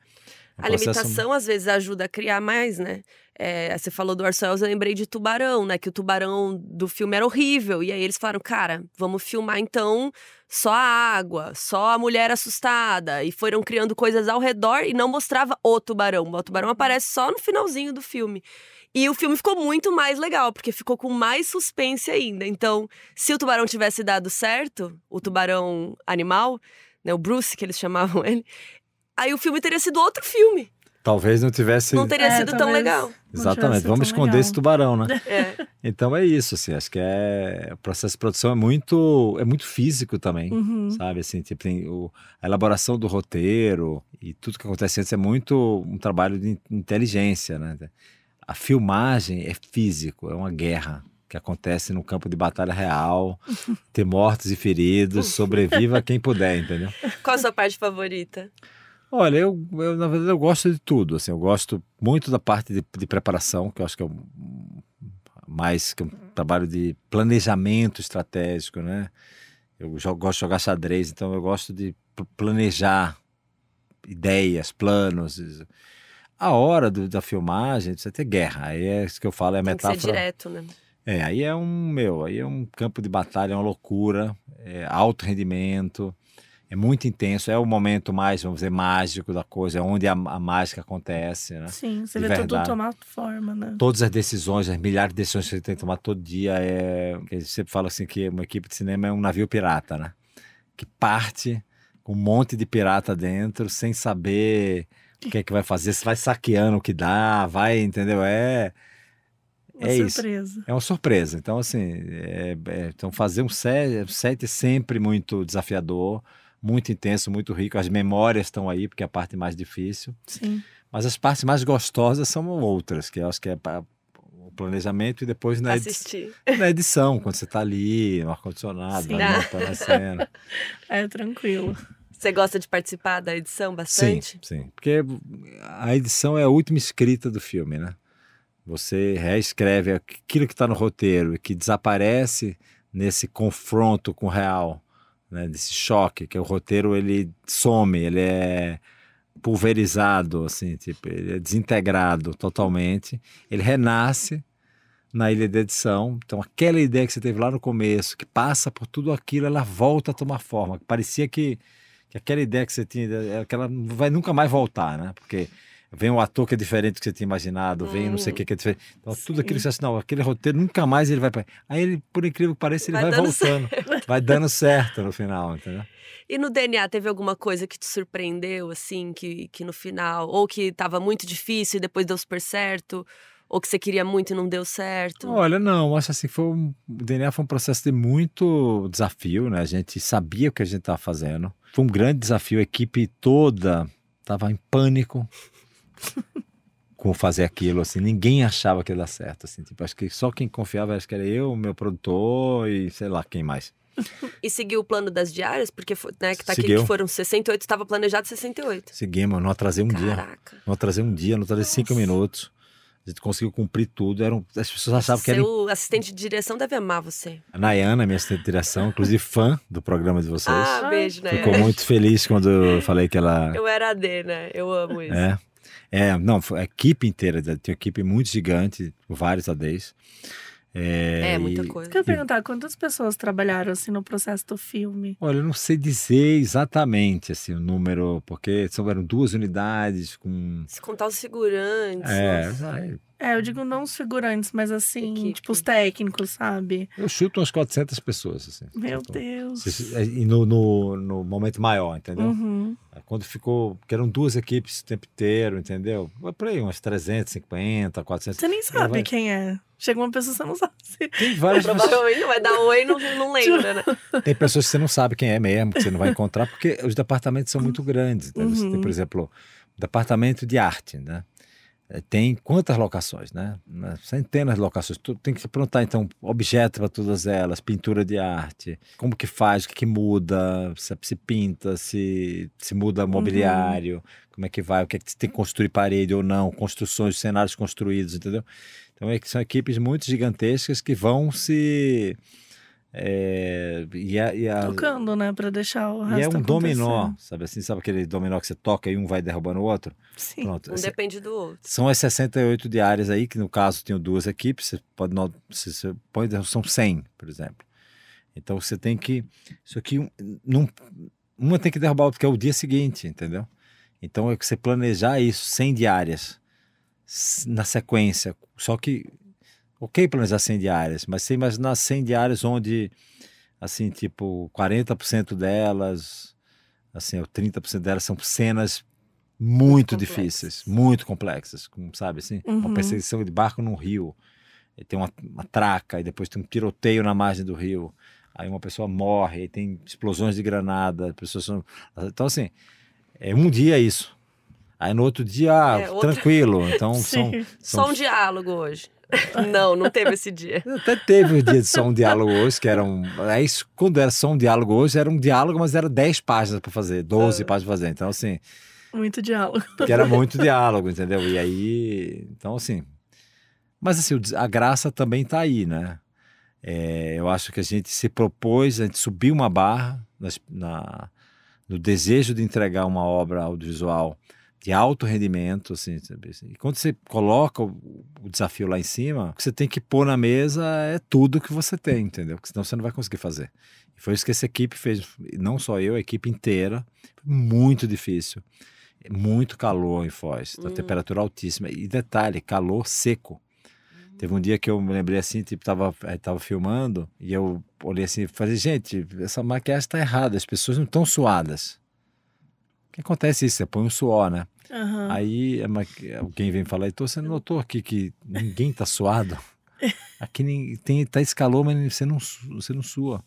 É um A limitação, às vezes, ajuda a criar mais, né? É, você falou do Orson eu lembrei de Tubarão, né? Que o tubarão do filme era horrível. E aí eles falaram, cara, vamos filmar então só a água, só a mulher assustada. E foram criando coisas ao redor e não mostrava o tubarão. O tubarão aparece só no finalzinho do filme. E o filme ficou muito mais legal, porque ficou com mais suspense ainda. Então, se o tubarão tivesse dado certo, o tubarão animal, né, o Bruce, que eles chamavam ele, aí o filme teria sido outro filme. Talvez não tivesse. Não teria É, sido tão legal. Exatamente. Vamos esconder legal. esse tubarão, né? É. Então é isso, assim. Acho que é. O processo de produção é muito, é muito físico também. Uhum. Sabe, assim, tipo, tem o, a elaboração do roteiro e tudo que acontece antes é muito um trabalho de inteligência, né? A filmagem é físico, é uma guerra que acontece no campo de batalha real, ter mortos e feridos, sobreviva quem puder, entendeu? Qual a sua parte favorita? Olha, eu, eu, na verdade eu gosto de tudo, assim, eu gosto muito da parte de, de preparação, que eu acho que é um, mais que um trabalho de planejamento estratégico, né? Eu jo- gosto de jogar xadrez, então eu gosto de pl- planejar ideias, planos. A hora do- da filmagem, você ter guerra, aí é isso que eu falo, é a Tem que ser direto, né? É, aí é um, meu, aí é um campo de batalha, é uma loucura, é alto rendimento, é muito intenso, é o momento mais, vamos dizer, mágico da coisa, é onde a, a mágica acontece, né? Sim, você De vê tudo verdade. tomar forma, né? Todas as decisões, as milhares de decisões que você tem que tomar todo dia, é, gente sempre fala assim que uma equipe de cinema é um navio pirata, né? Que parte com um monte de pirata dentro, sem saber o que é que vai fazer, se vai saqueando o que dá, vai, entendeu? É... Uma É isso. surpresa. É uma surpresa. Então, assim, é- é- então fazer um set, set é sempre muito desafiador, muito intenso, muito rico. As memórias estão aí, porque é a parte mais difícil. Sim. Mas as partes mais gostosas são outras, que eu acho que é pra- o planejamento e depois na, edi- Assistir. na edição, quando você está ali, no ar-condicionado, Sim. vai montando a cena. É tranquilo. Você gosta de participar da edição Sim, bastante? sim. Porque a edição é a última escrita do filme, né? Você reescreve aquilo que está no roteiro e que desaparece nesse confronto com o real, né? Desse choque, que o roteiro ele some, ele é pulverizado, assim, tipo, ele é desintegrado totalmente. Ele renasce na ilha de edição. Então, aquela ideia que você teve lá no começo, que passa por tudo aquilo, ela volta a tomar forma. Parecia que, que aquela ideia que você tinha, aquela não vai nunca mais voltar, né? Porque vem um ator que é diferente do que você tinha imaginado, vem não sei o que que é diferente. Então, tudo aquilo que você acha, não, aquele roteiro nunca mais ele vai pra... Aí ele, por incrível que pareça, ele Vai vai, voltando. Vai dando certo no final, entendeu? E no DNA teve alguma coisa que te surpreendeu, assim, que, que no final, ou que estava muito difícil e depois deu super certo, ou que você queria muito e não deu certo? Olha, não, acho assim, foi um, o DNA foi um processo de muito desafio, né? A gente sabia o que a gente estava fazendo. Foi um grande desafio, a equipe toda estava em pânico. com fazer aquilo, assim, ninguém achava que ia dar certo, assim, tipo, acho que só quem confiava, acho que era eu, meu produtor e sei lá quem mais. E seguiu o plano das diárias? Porque né, que tá aqui Seguiu. que foram 68, estava planejado 68. Seguimos, não atrasei um dia, Caraca. não atrasei um dia, não atrasei cinco minutos, a gente conseguiu cumprir tudo, eram, as pessoas achavam que era Seu assistente de direção deve amar você. a Nayana, minha assistente de direção, inclusive fã do programa de vocês, Ah, beijo, né? ficou muito feliz quando eu falei que ela Eu era AD, né? Eu amo isso. É. É, não, foi a equipe inteira, tinha uma equipe muito gigante, vários ADs. É, É, muita e- coisa. Quero perguntar, quantas pessoas trabalharam assim no processo do filme? Olha, eu não sei dizer exatamente assim, o número, porque são, eram duas unidades com. Se contar os figurantes. É, nossa. É, eu digo não os figurantes, mas assim, Equipe. tipo os técnicos, sabe? eu chuto umas 400 pessoas. Assim, Meu Então, Deus. E no, no, no momento maior, entendeu? Uhum. Quando ficou. Porque eram duas equipes o tempo inteiro, entendeu? Foi Por aí, umas 350, 400. Você nem sabe vai- quem é. Chega uma pessoa que você não sabe. Tem várias pessoas. Provavelmente não vai dar oi e não, não lembra, né? Tem pessoas que você não sabe quem é mesmo, que você não vai encontrar, porque os departamentos são muito grandes. Você tem, Uhum. por exemplo, o departamento de arte, né? Eh, Tem quantas locações, né? Né? Centenas de locações. Tu tem que perguntar, então, objeto para todas elas, pintura de arte, como que faz, o que, que muda, se, se pinta, se, se muda mobiliário, como é que vai, o que é que tem que construir parede ou não, construções, cenários construídos, entendeu? Então, é que são equipes muito gigantescas que vão se... é, e a, e a- Tocando, né? Pra deixar o resto e é um dominó, sabe assim? Sabe aquele dominó que você toca e um vai derrubando o outro? Sim. Pronto. Um esse- depende do outro. São as 68 diárias aí, que no caso tinham duas equipes, você pode, not- você, você pode são 100, por exemplo. Então você tem que, isso aqui, um- não, uma tem que derrubar a outra, que é o dia seguinte, entendeu? Então é que você planejar isso, 100 diárias, na sequência, só que, ok planejar 100 diárias, mas você imaginar 100 diárias onde, assim, tipo, 40% delas, assim, ou 30% delas são cenas muito complexas. difíceis, muito complexas, como sabe assim, uma Uhum. perseguição de barco num rio, e tem uma, uma traca, e depois tem um tiroteio na margem do rio, aí uma pessoa morre, aí tem explosões de granada, pessoas são... então assim, é um dia isso, aí no outro dia, ah, É, outra- tranquilo, então são, são Só um diálogo hoje. não, não teve esse dia. até teve o dia de só um diálogo hoje, que era um. Aí, quando era só um diálogo hoje, era um diálogo, mas era 10 páginas para fazer, 12 Ah. páginas para fazer. Então, assim, Muito diálogo. porque era muito diálogo, entendeu? E aí. Então, assim. Mas, assim, a graça também tá aí, né? É, eu acho que a gente se propôs, a gente subiu uma barra na, no desejo de entregar uma obra audiovisual de alto rendimento, assim, sabe? assim. E quando você coloca o, o desafio lá em cima, o que você tem que pôr na mesa é tudo que você tem, entendeu? Porque senão você não vai conseguir fazer. E foi isso que essa equipe fez, não só eu, a equipe inteira. Muito difícil. Muito calor em Foz, a Hum. temperatura altíssima. E detalhe, calor seco. Teve um dia que eu me lembrei assim, tipo, tava, eh, tava filmando, e eu olhei assim falei, gente, essa maquiagem tá errada, as pessoas não estão suadas. O que acontece isso? Você põe um suor, né? Aham. Aí maqui- alguém vem falar, então você não notou aqui que ninguém tá suado? Aqui nem, tem, tá esse calor, mas você não, você não sua,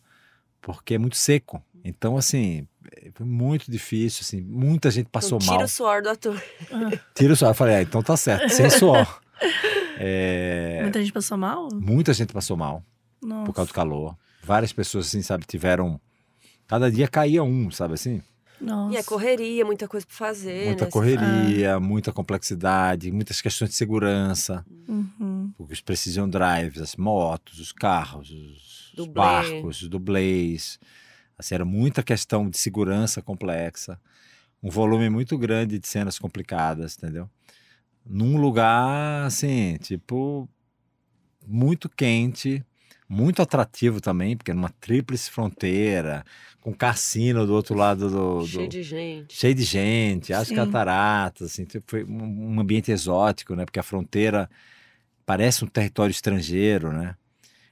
porque é muito seco. Então, assim, foi muito difícil, assim, muita gente passou Então, tira mal. o suor do ator. Tira o suor. Eu falei, ah, então tá certo, sem suor. É, Muita gente passou mal? muita gente passou mal Nossa. por causa do calor. Várias pessoas, assim, sabe, tiveram. Cada dia caía um, sabe assim? Nossa. E é correria, muita coisa pra fazer. Muita né? correria, muita complexidade, muitas questões de segurança. Uhum. Os precision drives, as motos, os carros, os, os Dublê. barcos, os dublês. Assim, era muita questão de segurança complexa. Um volume muito grande de cenas complicadas, entendeu? Num lugar, assim, tipo, muito quente, muito atrativo também, porque numa tríplice fronteira, com cassino do outro lado do. do- Cheio de gente. cheio de gente, as Sim. cataratas, assim, tipo, foi um, ambiente exótico, né? Porque a fronteira parece um território estrangeiro, né?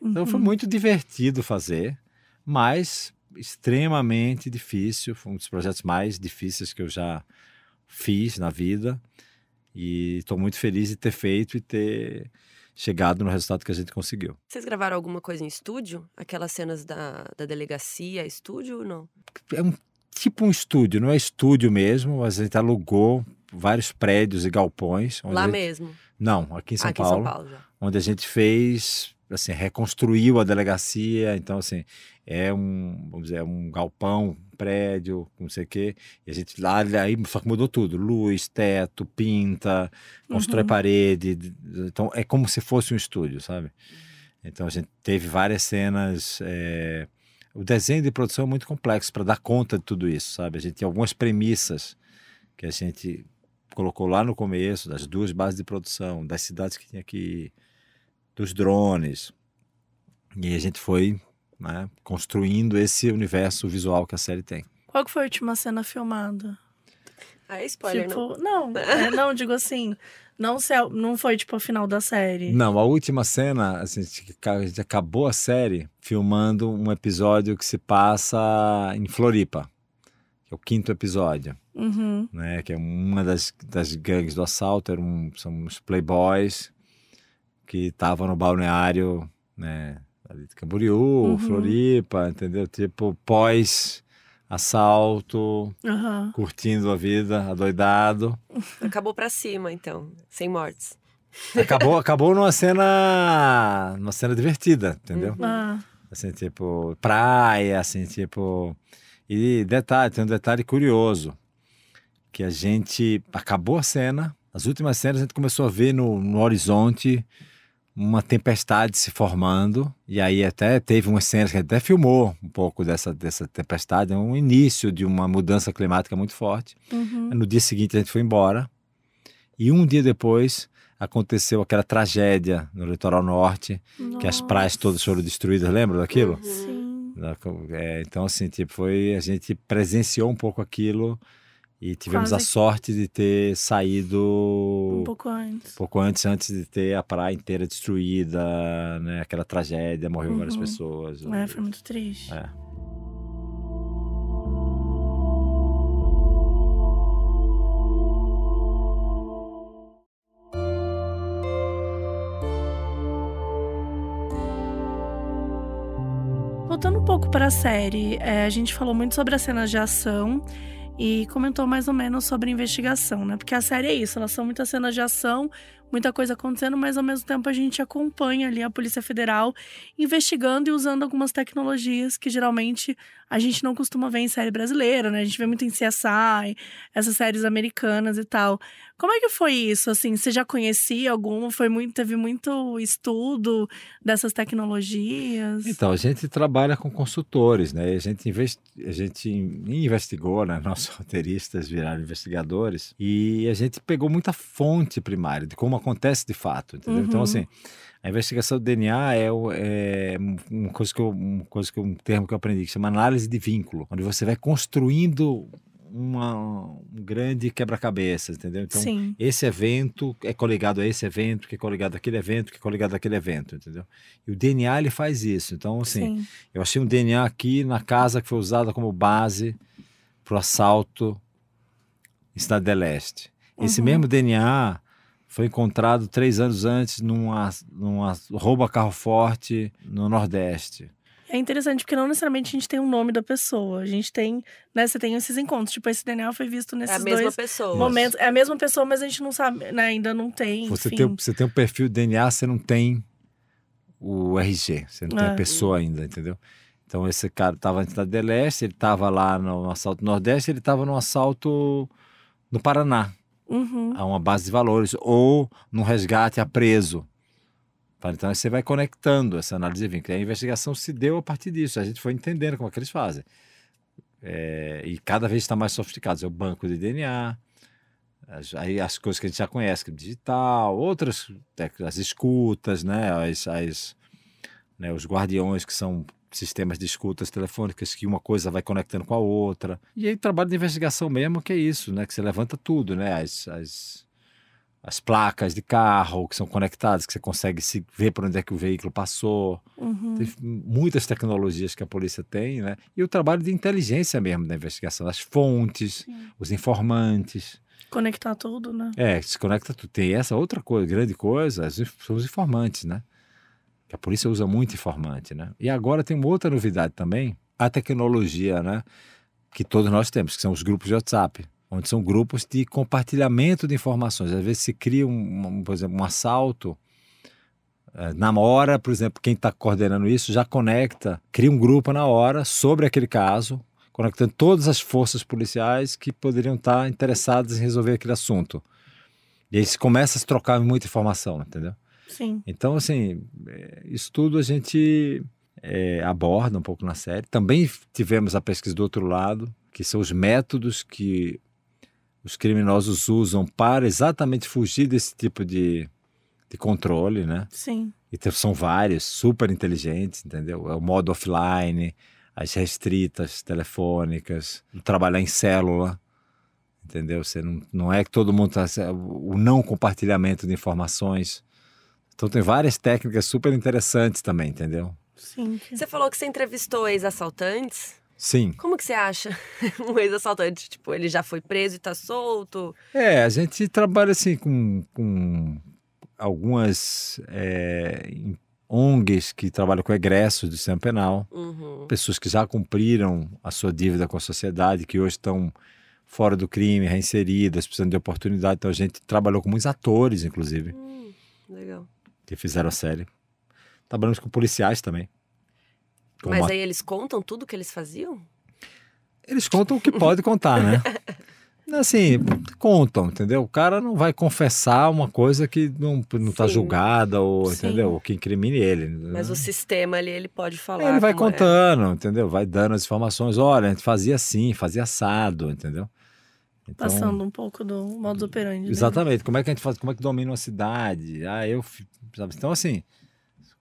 Então foi Uhum. muito divertido fazer, mas extremamente difícil, foi um dos projetos mais difíceis que eu já fiz na vida e estou muito feliz de ter feito e ter chegado no resultado que a gente conseguiu. Vocês gravaram alguma coisa em estúdio? Aquelas cenas da, da delegacia, estúdio ou não? é um tipo um estúdio, não é estúdio mesmo, mas a gente alugou vários prédios e galpões. Lá gente... mesmo? Não, aqui em São aqui Paulo. Em São Paulo já. Onde a gente fez, assim, reconstruiu a delegacia. Então, assim, é um, vamos dizer, é um galpão, um prédio, não sei o quê. E a gente lá, aí, só que mudou tudo. Luz, teto, pinta, constrói Uhum. parede. Então, é como se fosse um estúdio, sabe? Então, a gente teve várias cenas... é, O desenho de produção é muito complexo para dar conta de tudo isso, sabe? A gente tem algumas premissas que a gente colocou lá no começo, das duas bases de produção, das cidades que tinha que ir, dos drones. E a gente foi né, construindo esse universo visual que a série tem. Qual que foi a última cena filmada? Ah, é spoiler, tipo, não. não, é, não, digo assim, não, se, é- não foi tipo a final da série. Não, a última cena, assim, a gente a gente acabou a série filmando um episódio que se passa em Floripa, que é o quinto episódio. Uhum. né, que é uma das, das gangues do assalto, eram um, são uns playboys que estavam no balneário, né, ali de Camboriú, Uhum. Floripa, entendeu? Tipo, pós-assalto, Aham. curtindo a vida, adoidado. Acabou pra cima, então. Sem mortes. Acabou, acabou numa cena, numa cena divertida, entendeu? Uhum. Ah, Assim, tipo, praia, assim, tipo... E detalhe, tem um detalhe curioso, que a gente acabou a cena, as últimas cenas a gente começou a ver no, no horizonte uma tempestade se formando, e aí até teve umas cenas que até filmou um pouco dessa, dessa tempestade, um início de uma mudança climática muito forte. uhum. No dia seguinte a gente foi embora, e um dia depois aconteceu aquela tragédia no litoral norte, que as praias todas foram destruídas, lembra daquilo? Sim. Da- é, então, assim, tipo, foi, a gente presenciou um pouco aquilo e tivemos Quase a sorte de ter saído Um pouco antes. pouco antes, antes de ter a praia inteira destruída, né? Aquela tragédia, morreu várias Uhum. pessoas. É, foi muito triste. É. Voltando um pouco para a série, é, a gente falou muito sobre as cenas de ação e comentou mais ou menos sobre a investigação, né? Porque a série é isso, elas são muitas cenas de ação, muita coisa acontecendo, mas ao mesmo tempo a gente acompanha ali a Polícia Federal investigando e usando algumas tecnologias que geralmente a gente não costuma ver em série brasileira, né? A gente vê muito em CSI, essas séries americanas e tal. Como é que foi isso? Assim, você já conhecia alguma? Foi muito, teve muito estudo dessas tecnologias? Então, a gente trabalha com consultores, né? A gente, investi a gente investigou, né? Nossos roteiristas viraram investigadores e a gente pegou muita fonte primária de como acontece de fato, entendeu? Então, Uhum. assim, a investigação do DNA é, é uma coisa que eu, uma coisa que eu- um termo que eu aprendi que chama análise de vínculo, onde você vai construindo uma, um grande quebra-cabeça, entendeu? Então, Sim. esse evento é coligado a esse evento, que é coligado àquele evento, que é coligado àquele evento, entendeu? E o DNA ele faz isso. Então, assim, Sim. eu achei um DNA aqui na casa que foi usada como base para o assalto em Cidade del Leste. Esse Uhum. mesmo DNA foi encontrado três anos antes numa, numa rouba carro forte no Nordeste. É interessante porque não necessariamente a gente tem o nome da pessoa. A gente tem, né? Você tem esses encontros. Tipo, esse DNA foi visto É nesses a mesma dois pessoa. momentos. É a mesma pessoa, mas a gente não sabe, né? Ainda não tem. Você enfim. tem, você tem um perfil de DNA, você não tem o RG, você não tem É. a pessoa ainda, entendeu? Então esse cara estava em Cidade Leste, ele estava lá no assalto no Nordeste, ele estava no assalto no Paraná. Uhum. a uma base de valores ou num resgate a preso. Então você vai conectando essa análise de vínculo. A investigação se deu a partir disso. A gente foi entendendo como é que eles fazem. É, e cada vez está mais sofisticado. É o banco de DNA, as, aí as coisas que a gente já conhece, que é digital, outras, as escutas, né? As, as, né? os guardiões, que são sistemas de escutas telefônicas que uma coisa vai conectando com a outra. E aí trabalho de investigação mesmo que é isso, né? Que você levanta tudo, né? As, as, as placas de carro que são conectadas, que você consegue se ver por onde é que o veículo passou. Uhum. Tem muitas tecnologias que a polícia tem, né? E o trabalho de inteligência mesmo da investigação, as fontes, Sim. os informantes. Conectar tudo, né? É, se conecta tudo. Tem essa outra coisa, grande coisa, são os informantes, né? Que a polícia usa muito informante, né? E agora tem uma outra novidade também, a tecnologia, né? Que todos nós temos, que são os grupos de WhatsApp. Onde são grupos de compartilhamento de informações. Às vezes se cria, um, por exemplo, um assalto, é, na hora, por exemplo, quem está coordenando isso já conecta, cria um grupo na hora sobre aquele caso, conectando todas as forças policiais que poderiam estar tá interessadas em resolver aquele assunto. E aí se começa a se trocar muita informação, entendeu? Sim. Então, assim, é, isso tudo a gente é, aborda um pouco na série. Também tivemos a pesquisa do outro lado, que são os métodos que os criminosos usam para exatamente fugir desse tipo de, de controle, né? Sim. E são vários, super inteligentes, entendeu? É o modo offline, as restritas telefônicas, trabalhar em célula, entendeu? Você não, não é que todo mundo tá, o não compartilhamento de informações. Então tem várias técnicas super interessantes também, entendeu? Sim. Você falou que você entrevistou ex-assaltantes. Sim. Como que você acha um ex-assaltante? Tipo, ele já foi preso e tá solto? É, a gente trabalha assim com, com algumas é, ONGs que trabalham com egressos do sistema penal, Uhum. pessoas que já cumpriram a sua dívida com a sociedade, que hoje estão fora do crime, reinseridas, precisando de oportunidade. Então a gente trabalhou com muitos atores, inclusive, Hum, legal. que fizeram a série. Trabalhamos com policiais também. Mas aí eles contam tudo que eles faziam? Eles contam o que pode contar, né? Assim, contam, entendeu? O cara não vai confessar uma coisa que não, não tá Sim. julgada, ou, Sim. entendeu? Ou que incrimine ele. Mas o sistema ali, ele pode falar. Ele vai é. contando, entendeu? Vai dando as informações. Olha, a gente fazia assim, fazia assado, entendeu? Então, Passando um pouco do modus operandi. dele. Exatamente. Como é que a gente faz? Como é que domina uma cidade? Ah, eu. sabe? Então, assim,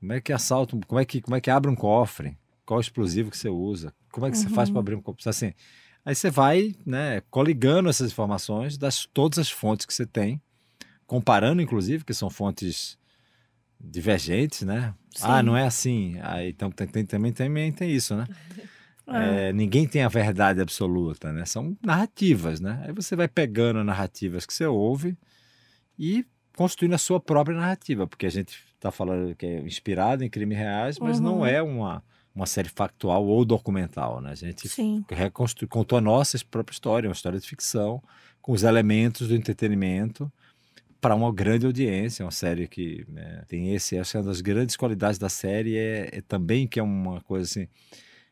como é que assalta? um- Como é que, como é que abre um cofre? Qual o explosivo que você usa? Como é que você faz Uhum. para abrir um cofre? Assim, aí você vai, né, coligando essas informações das todas as fontes que você tem, comparando, inclusive, que são fontes divergentes, né? Ah, Sim. não é assim. Ah, então tem, tem- também, também tem isso, né? É. É, ninguém tem a verdade absoluta, né? São narrativas, né? Aí você vai pegando narrativas que você ouve e construindo a sua própria narrativa, porque a gente está falando que é inspirado em crimes reais, mas não Uhum. é uma, uma série factual ou documental, né? A gente Sim. reconstru... contou a nossa própria história, uma história de ficção, com os elementos do entretenimento para uma grande audiência, uma série que né, tem esse, acho que uma das grandes qualidades da série é, é também que é uma coisa assim,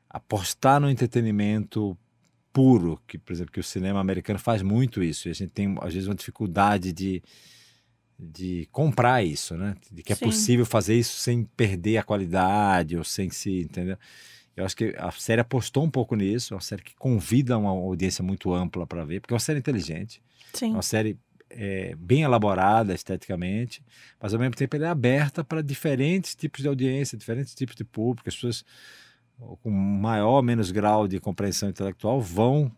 apostar no entretenimento puro, que por exemplo que o cinema americano faz muito isso, e a gente tem às vezes uma dificuldade de de comprar isso, né? De que é Sim. possível fazer isso sem perder a qualidade ou sem se, entendeu? Eu acho que a série apostou um pouco nisso, é uma série que convida uma audiência muito ampla para ver, porque é uma série inteligente, é Sim. uma série é, bem elaborada esteticamente, mas ao mesmo tempo ela é aberta para diferentes tipos de audiência, diferentes tipos de público. As pessoas com maior ou menos grau de compreensão intelectual vão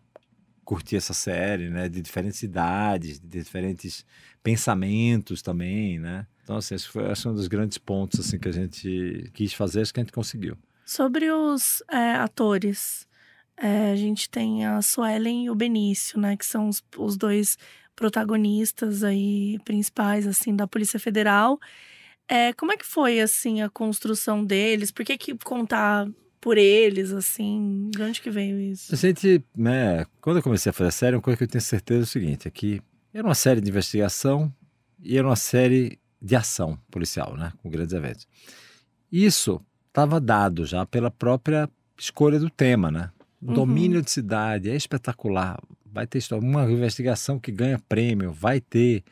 curtir essa série, né? De diferentes idades, de diferentes pensamentos também, né? Então, assim, esse foi é um dos grandes pontos assim que a gente quis fazer, acho que a gente conseguiu. Sobre os é, atores, é, a gente tem a Suelen e o Benício, né? Que são os, os dois protagonistas aí principais, assim, da Polícia Federal. É, como é que foi, assim, a construção deles? Por que que contar por eles, assim? De onde que veio isso? A gente, né, quando eu comecei a fazer a série, uma coisa que eu tenho certeza é o seguinte, é que era uma série de investigação e era uma série de ação policial, né, com grandes eventos. Isso estava dado já pela própria escolha do tema, né? O Uhum. domínio de cidade é espetacular. Vai ter história, uma investigação que ganha prêmio, vai ter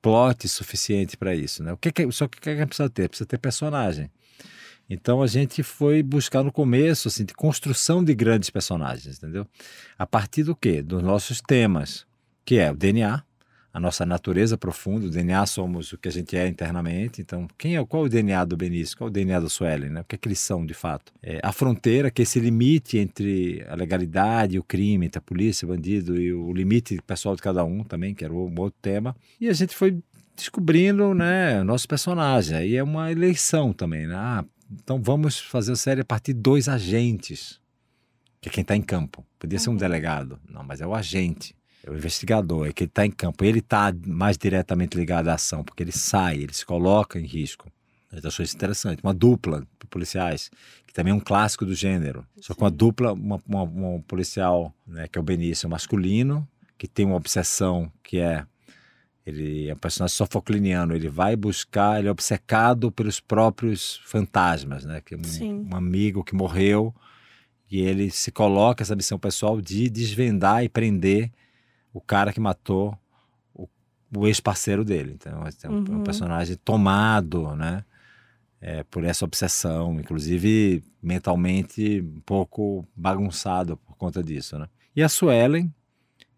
plot suficiente para isso, né? O que que, só que o que que precisa ter? Precisa ter personagem. Então a gente foi buscar no começo assim de construção de grandes personagens, entendeu? A partir do quê? Dos nossos temas, que é o DNA, a nossa natureza profunda. O DNA somos o que a gente é internamente. Então, quem é qual é o DNA do Benício? Qual é o DNA da Suelen? Né? O que é que eles são de fato? É, a fronteira, que é esse limite entre a legalidade o crime, entre a polícia, o bandido e o limite pessoal de cada um também, que era um outro tema. E a gente foi descobrindo, né, nosso personagem. Aí é uma eleição também, né? Ah, então vamos fazer a série a partir de dois agentes, que é quem está em campo. Podia ser um Uhum. delegado, não, mas é o agente, é o investigador, é que ele está em campo. Ele está mais diretamente ligado à ação, porque ele sai, ele se coloca em risco. Eu achou isso interessante. Uma dupla de policiais, que também é um clássico do gênero. Só com uma dupla, uma, uma- uma policial, né, que é o Benício, masculino, que tem uma obsessão que é ele é um personagem sofocliniano, ele vai buscar, ele é obcecado pelos próprios fantasmas, né? Que é um, um, amigo que morreu e ele se coloca essa missão pessoal de desvendar e prender o cara que matou o, o ex-parceiro dele. Então, é um, uhum. um, personagem tomado, né? É, por essa obsessão, inclusive mentalmente um pouco bagunçado por conta disso, né? E a Suelen,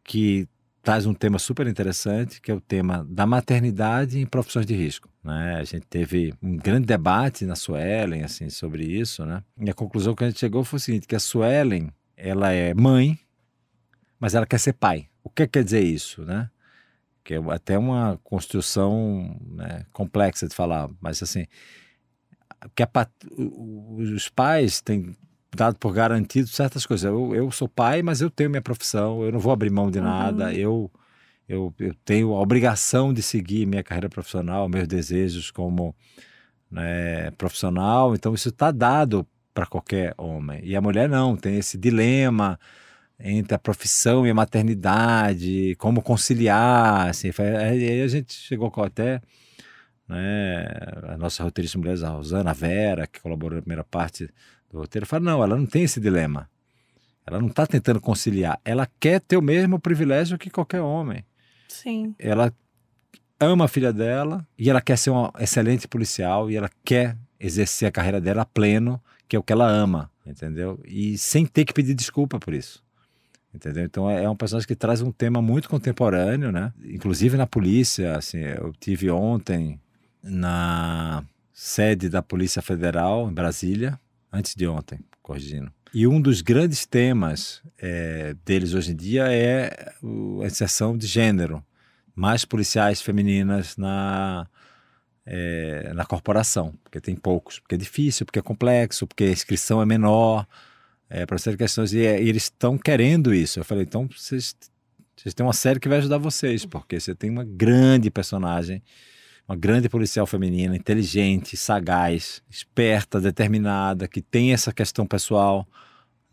que traz um tema super interessante, que é o tema da maternidade em profissões de risco. Né? A gente teve um grande debate na Suelen assim, sobre isso, né? e a conclusão que a gente chegou foi o seguinte, que a Suelen ela é mãe, mas ela quer ser pai. O que quer dizer isso? Né? Que é até uma construção né, complexa de falar, mas assim, que a, os pais têm dado por garantido certas coisas. Eu, eu sou pai, mas eu tenho minha profissão, eu não vou abrir mão de uhum. nada, eu, eu, eu tenho a obrigação de seguir minha carreira profissional, meus desejos como né, profissional, então isso está dado para qualquer homem. E a mulher não, tem esse dilema entre a profissão e a maternidade, como conciliar, assim, aí a gente chegou até né, a nossa roteirista mulher, a Rosana a Vera, que colaborou na primeira parte o roteiro fala: não, ela não tem esse dilema. Ela não está tentando conciliar. Ela quer ter o mesmo privilégio que qualquer homem. Sim. Ela ama a filha dela e ela quer ser uma excelente policial e ela quer exercer a carreira dela a pleno, que é o que ela ama, entendeu? E sem ter que pedir desculpa por isso. Entendeu? Então é, é um personagem que traz um tema muito contemporâneo, né? Inclusive na polícia, assim, eu tive ontem na sede da Polícia Federal em Brasília, antes de ontem, corrigindo. E um dos grandes temas é, deles hoje em dia é a inserção de gênero, mais policiais femininas na, é, na corporação, porque tem poucos, porque é difícil, porque é complexo, porque a inscrição é menor, é, para ser questões, e, é, e eles estão querendo isso. Eu falei, então vocês, vocês têm uma série que vai ajudar vocês, porque você tem uma grande personagem uma grande policial feminina, inteligente, sagaz, esperta, determinada, que tem essa questão pessoal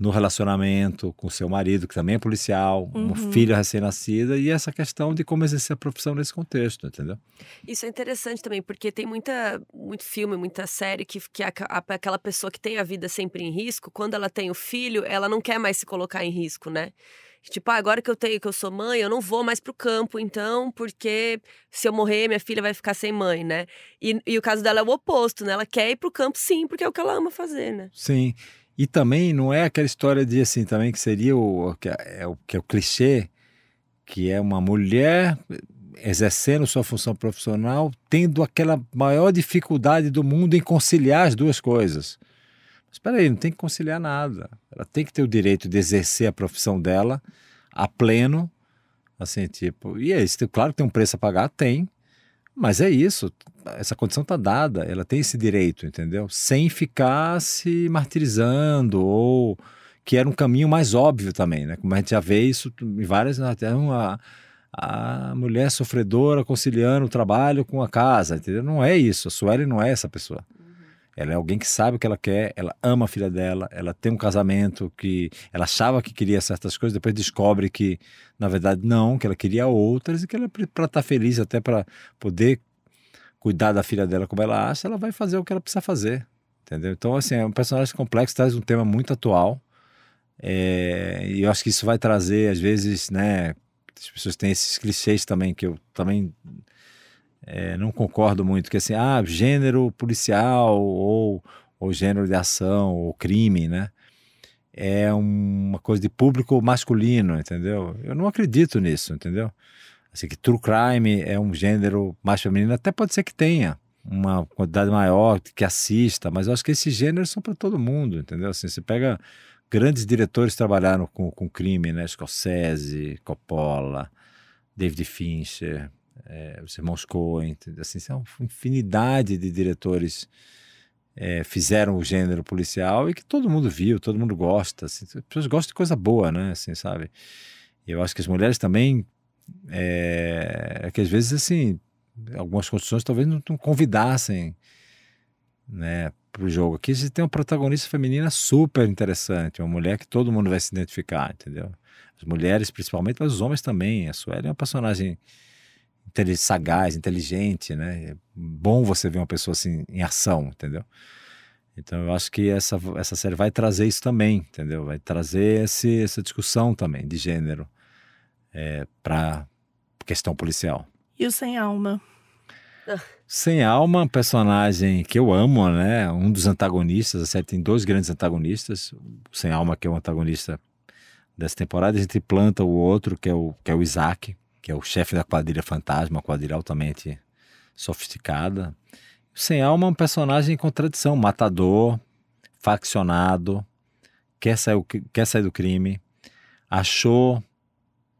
no relacionamento com seu marido, que também é policial, uhum. uma filha recém-nascida, e essa questão de como exercer a profissão nesse contexto, entendeu? Isso é interessante também, porque tem muita, muito filme, muita série que, que a, a, aquela pessoa que tem a vida sempre em risco, quando ela tem o filho, ela não quer mais se colocar em risco, né? Tipo, ah, agora que eu tenho, que eu sou mãe, eu não vou mais pro campo, então, porque se eu morrer, minha filha vai ficar sem mãe, né? E, e o caso dela é o oposto, né? Ela quer ir pro campo, sim, porque é o que ela ama fazer, né? Sim. E também não é aquela história de assim, também que seria o que é, é o, que é o clichê, que é uma mulher exercendo sua função profissional, tendo aquela maior dificuldade do mundo em conciliar as duas coisas. Espera aí, não tem que conciliar nada. Ela tem que ter o direito de exercer a profissão dela a pleno, assim, tipo, e é isso, claro que tem um preço a pagar, tem, mas é isso, essa condição está dada, ela tem esse direito, entendeu? Sem ficar se martirizando ou que era um caminho mais óbvio também, né? Como a gente já vê isso em várias, até uma, a mulher sofredora conciliando o trabalho com a casa, entendeu? Não é isso, a Sueli não é essa pessoa. Ela é alguém que sabe o que ela quer, ela ama a filha dela, ela tem um casamento que ela achava que queria certas coisas, depois descobre que, na verdade, não, que ela queria outras e que ela, para estar tá feliz, até para poder cuidar da filha dela como ela acha, ela vai fazer o que ela precisa fazer. Entendeu? Então, assim, é um personagem complexo, traz um tema muito atual. É, e eu acho que isso vai trazer, às vezes, né? As pessoas têm esses clichês também que eu também é, não concordo muito que assim, ah, gênero policial ou, ou gênero de ação ou crime, né? É uma coisa de público masculino, entendeu? Eu não acredito nisso, entendeu? Assim, que true crime é um gênero mais feminino, até pode ser que tenha uma quantidade maior que assista, mas eu acho que esses gêneros são para todo mundo, entendeu? Assim, você pega grandes diretores trabalharam com, com crime, né? Scorsese, Coppola, David Fincher, é, os irmãos assim, são uma infinidade de diretores é, fizeram o gênero policial e que todo mundo viu, todo mundo gosta. Assim, as pessoas gostam de coisa boa, né? Assim, sabe? E eu acho que as mulheres também, é, é que às vezes, assim, algumas construções talvez não, não convidassem, né? O jogo. Aqui gente tem uma protagonista feminina super interessante, uma mulher que todo mundo vai se identificar, entendeu? As mulheres, principalmente, mas os homens também. A Sueli é uma personagem sagaz, inteligente, né? É bom você ver uma pessoa assim em ação, entendeu? Então eu acho que essa, essa série vai trazer isso também, entendeu? Vai trazer esse, essa discussão também de gênero é, para questão policial. E o Sem Alma? Sem Alma, um personagem que eu amo, né? Um dos antagonistas, a série tem dois grandes antagonistas. O Sem Alma, que é o antagonista dessa temporada, a gente planta o outro, que é o, que é o Isaac, que é o chefe da quadrilha fantasma, uma quadrilha altamente sofisticada. O Sem Alma é um personagem em contradição, matador, faccionado, quer sair, quer sair do crime, achou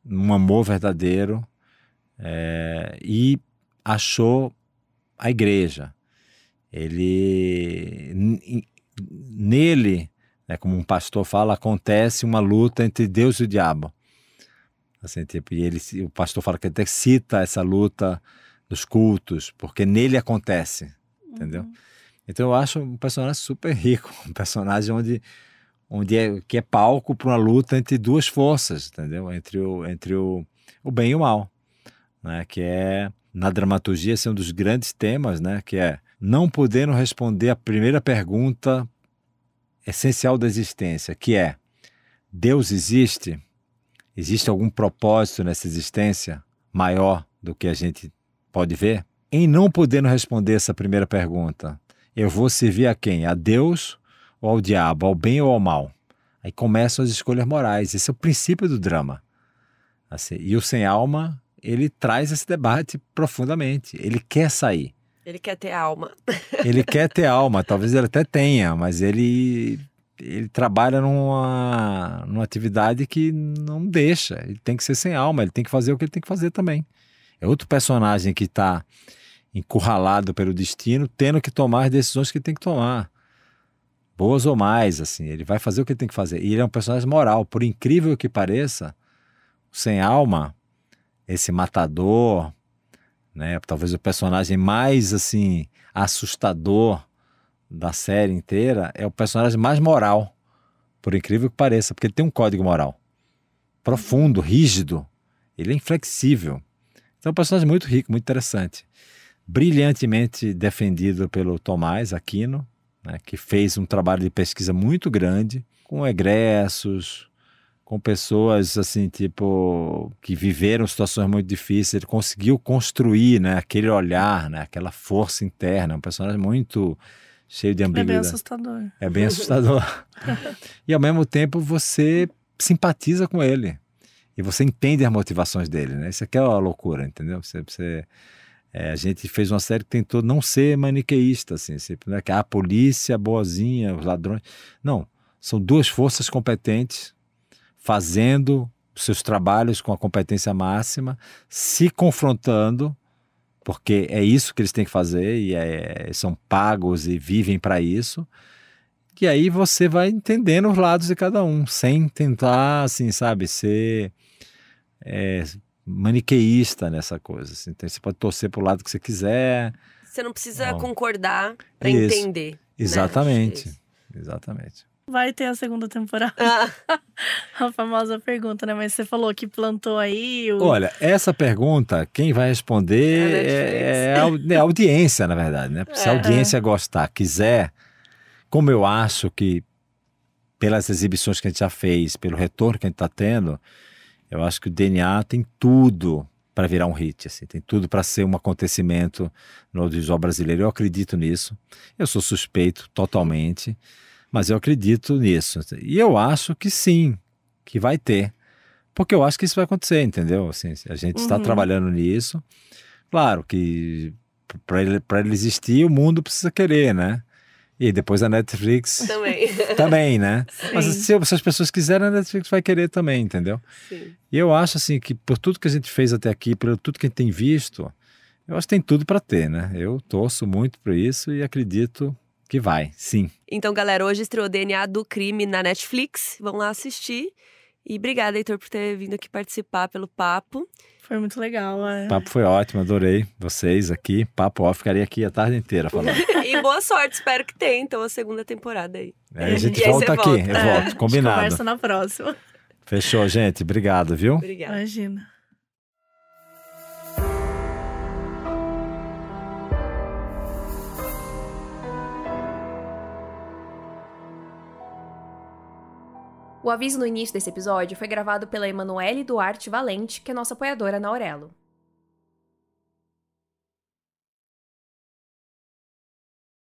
um amor verdadeiro é, e achou a igreja. Ele nele, né, como um pastor fala, acontece uma luta entre Deus e o diabo. Assim, tipo, e ele, o pastor fala que até cita essa luta nos cultos, porque nele acontece, entendeu? Uhum. Então eu acho um personagem super rico, um personagem onde onde é que é palco para uma luta entre duas forças, entendeu? Entre o entre o, o bem e o mal, né? Que é na dramaturgia esse é um dos grandes temas, né? Que é não podendo responder a primeira pergunta essencial da existência, que é Deus existe? Existe algum propósito nessa existência maior do que a gente pode ver? Em não podendo responder essa primeira pergunta, eu vou servir a quem? A Deus ou ao diabo, ao bem ou ao mal. Aí começam as escolhas morais. Esse é o princípio do drama. Assim, e o Sem Alma, ele traz esse debate profundamente. Ele quer sair. Ele quer ter alma. ele quer ter alma. Talvez ele até tenha, mas ele ele trabalha numa, numa atividade que não deixa. Ele tem que ser sem alma. Ele tem que fazer o que ele tem que fazer também. É outro personagem que está encurralado pelo destino, tendo que tomar as decisões que tem que tomar boas ou mais, assim, ele vai fazer o que ele tem que fazer. E ele é um personagem moral, por incrível que pareça, sem alma, esse matador, né, talvez o personagem mais assim assustador da série inteira, é o personagem mais moral, por incrível que pareça, porque ele tem um código moral profundo, rígido, ele é inflexível. Então é um personagem muito rico, muito interessante. Brilhantemente defendido pelo Tomás Aquino, né, que fez um trabalho de pesquisa muito grande, com egressos, com pessoas assim, tipo, que viveram situações muito difíceis, ele conseguiu construir, né, aquele olhar, né, aquela força interna, um personagem muito cheio de ambiguidade. É bem assustador. É bem assustador. e ao mesmo tempo você simpatiza com ele. E você entende as motivações dele, né? Isso aqui é uma loucura, entendeu? Você, você é, a gente fez uma série que tentou não ser maniqueísta, assim, sempre, né? que a polícia boazinha, os ladrões. Não, são duas forças competentes fazendo seus trabalhos com a competência máxima, se confrontando, porque é isso que eles têm que fazer e é, são pagos e vivem para isso. E aí você vai entendendo os lados de cada um, sem tentar, assim, sabe, ser é, maniqueísta nessa coisa. Assim. Então, você pode torcer para o lado que você quiser. Você não precisa concordar para entender. Né? Exatamente. Né? Exatamente. Vai ter a segunda temporada. Ah. a famosa pergunta, né? Mas você falou que plantou aí. O... Olha, essa pergunta, quem vai responder é, é, é, é a audiência, na verdade, né? Se a é. audiência gostar, quiser, como eu acho que pelas exibições que a gente já fez, pelo retorno que a gente está tendo, eu acho que o DNA tem tudo para virar um hit, assim, tem tudo para ser um acontecimento no audiovisual brasileiro. Eu acredito nisso. Eu sou suspeito totalmente, mas eu acredito nisso. E eu acho que sim, que vai ter. Porque eu acho que isso vai acontecer, entendeu? Assim, a gente está uhum. trabalhando nisso. Claro que para ele, ele existir, o mundo precisa querer, né? E depois a Netflix também, também né? Sim. Mas se, se, as pessoas quiserem, a Netflix vai querer também, entendeu? Sim. E eu acho assim que por tudo que a gente fez até aqui, por tudo que a gente tem visto, eu acho que tem tudo para ter, né? Eu torço muito para isso e acredito que vai, sim. Então, galera, hoje estreou o DNA do crime na Netflix. Vão lá assistir. E obrigada, Heitor, por ter vindo aqui participar pelo papo. Foi muito legal. É. O papo foi ótimo, adorei vocês aqui. Papo ó, ficaria aqui a tarde inteira falando. e boa sorte, espero que tenha, então, a segunda temporada aí. É, a gente volta aqui, volta. eu volto, combinado. A gente conversa na próxima. Fechou, gente. Obrigado, viu? Obrigada. Imagina. O aviso no início desse episódio foi gravado pela Emanuele Duarte Valente, que é nossa apoiadora na Aurelo.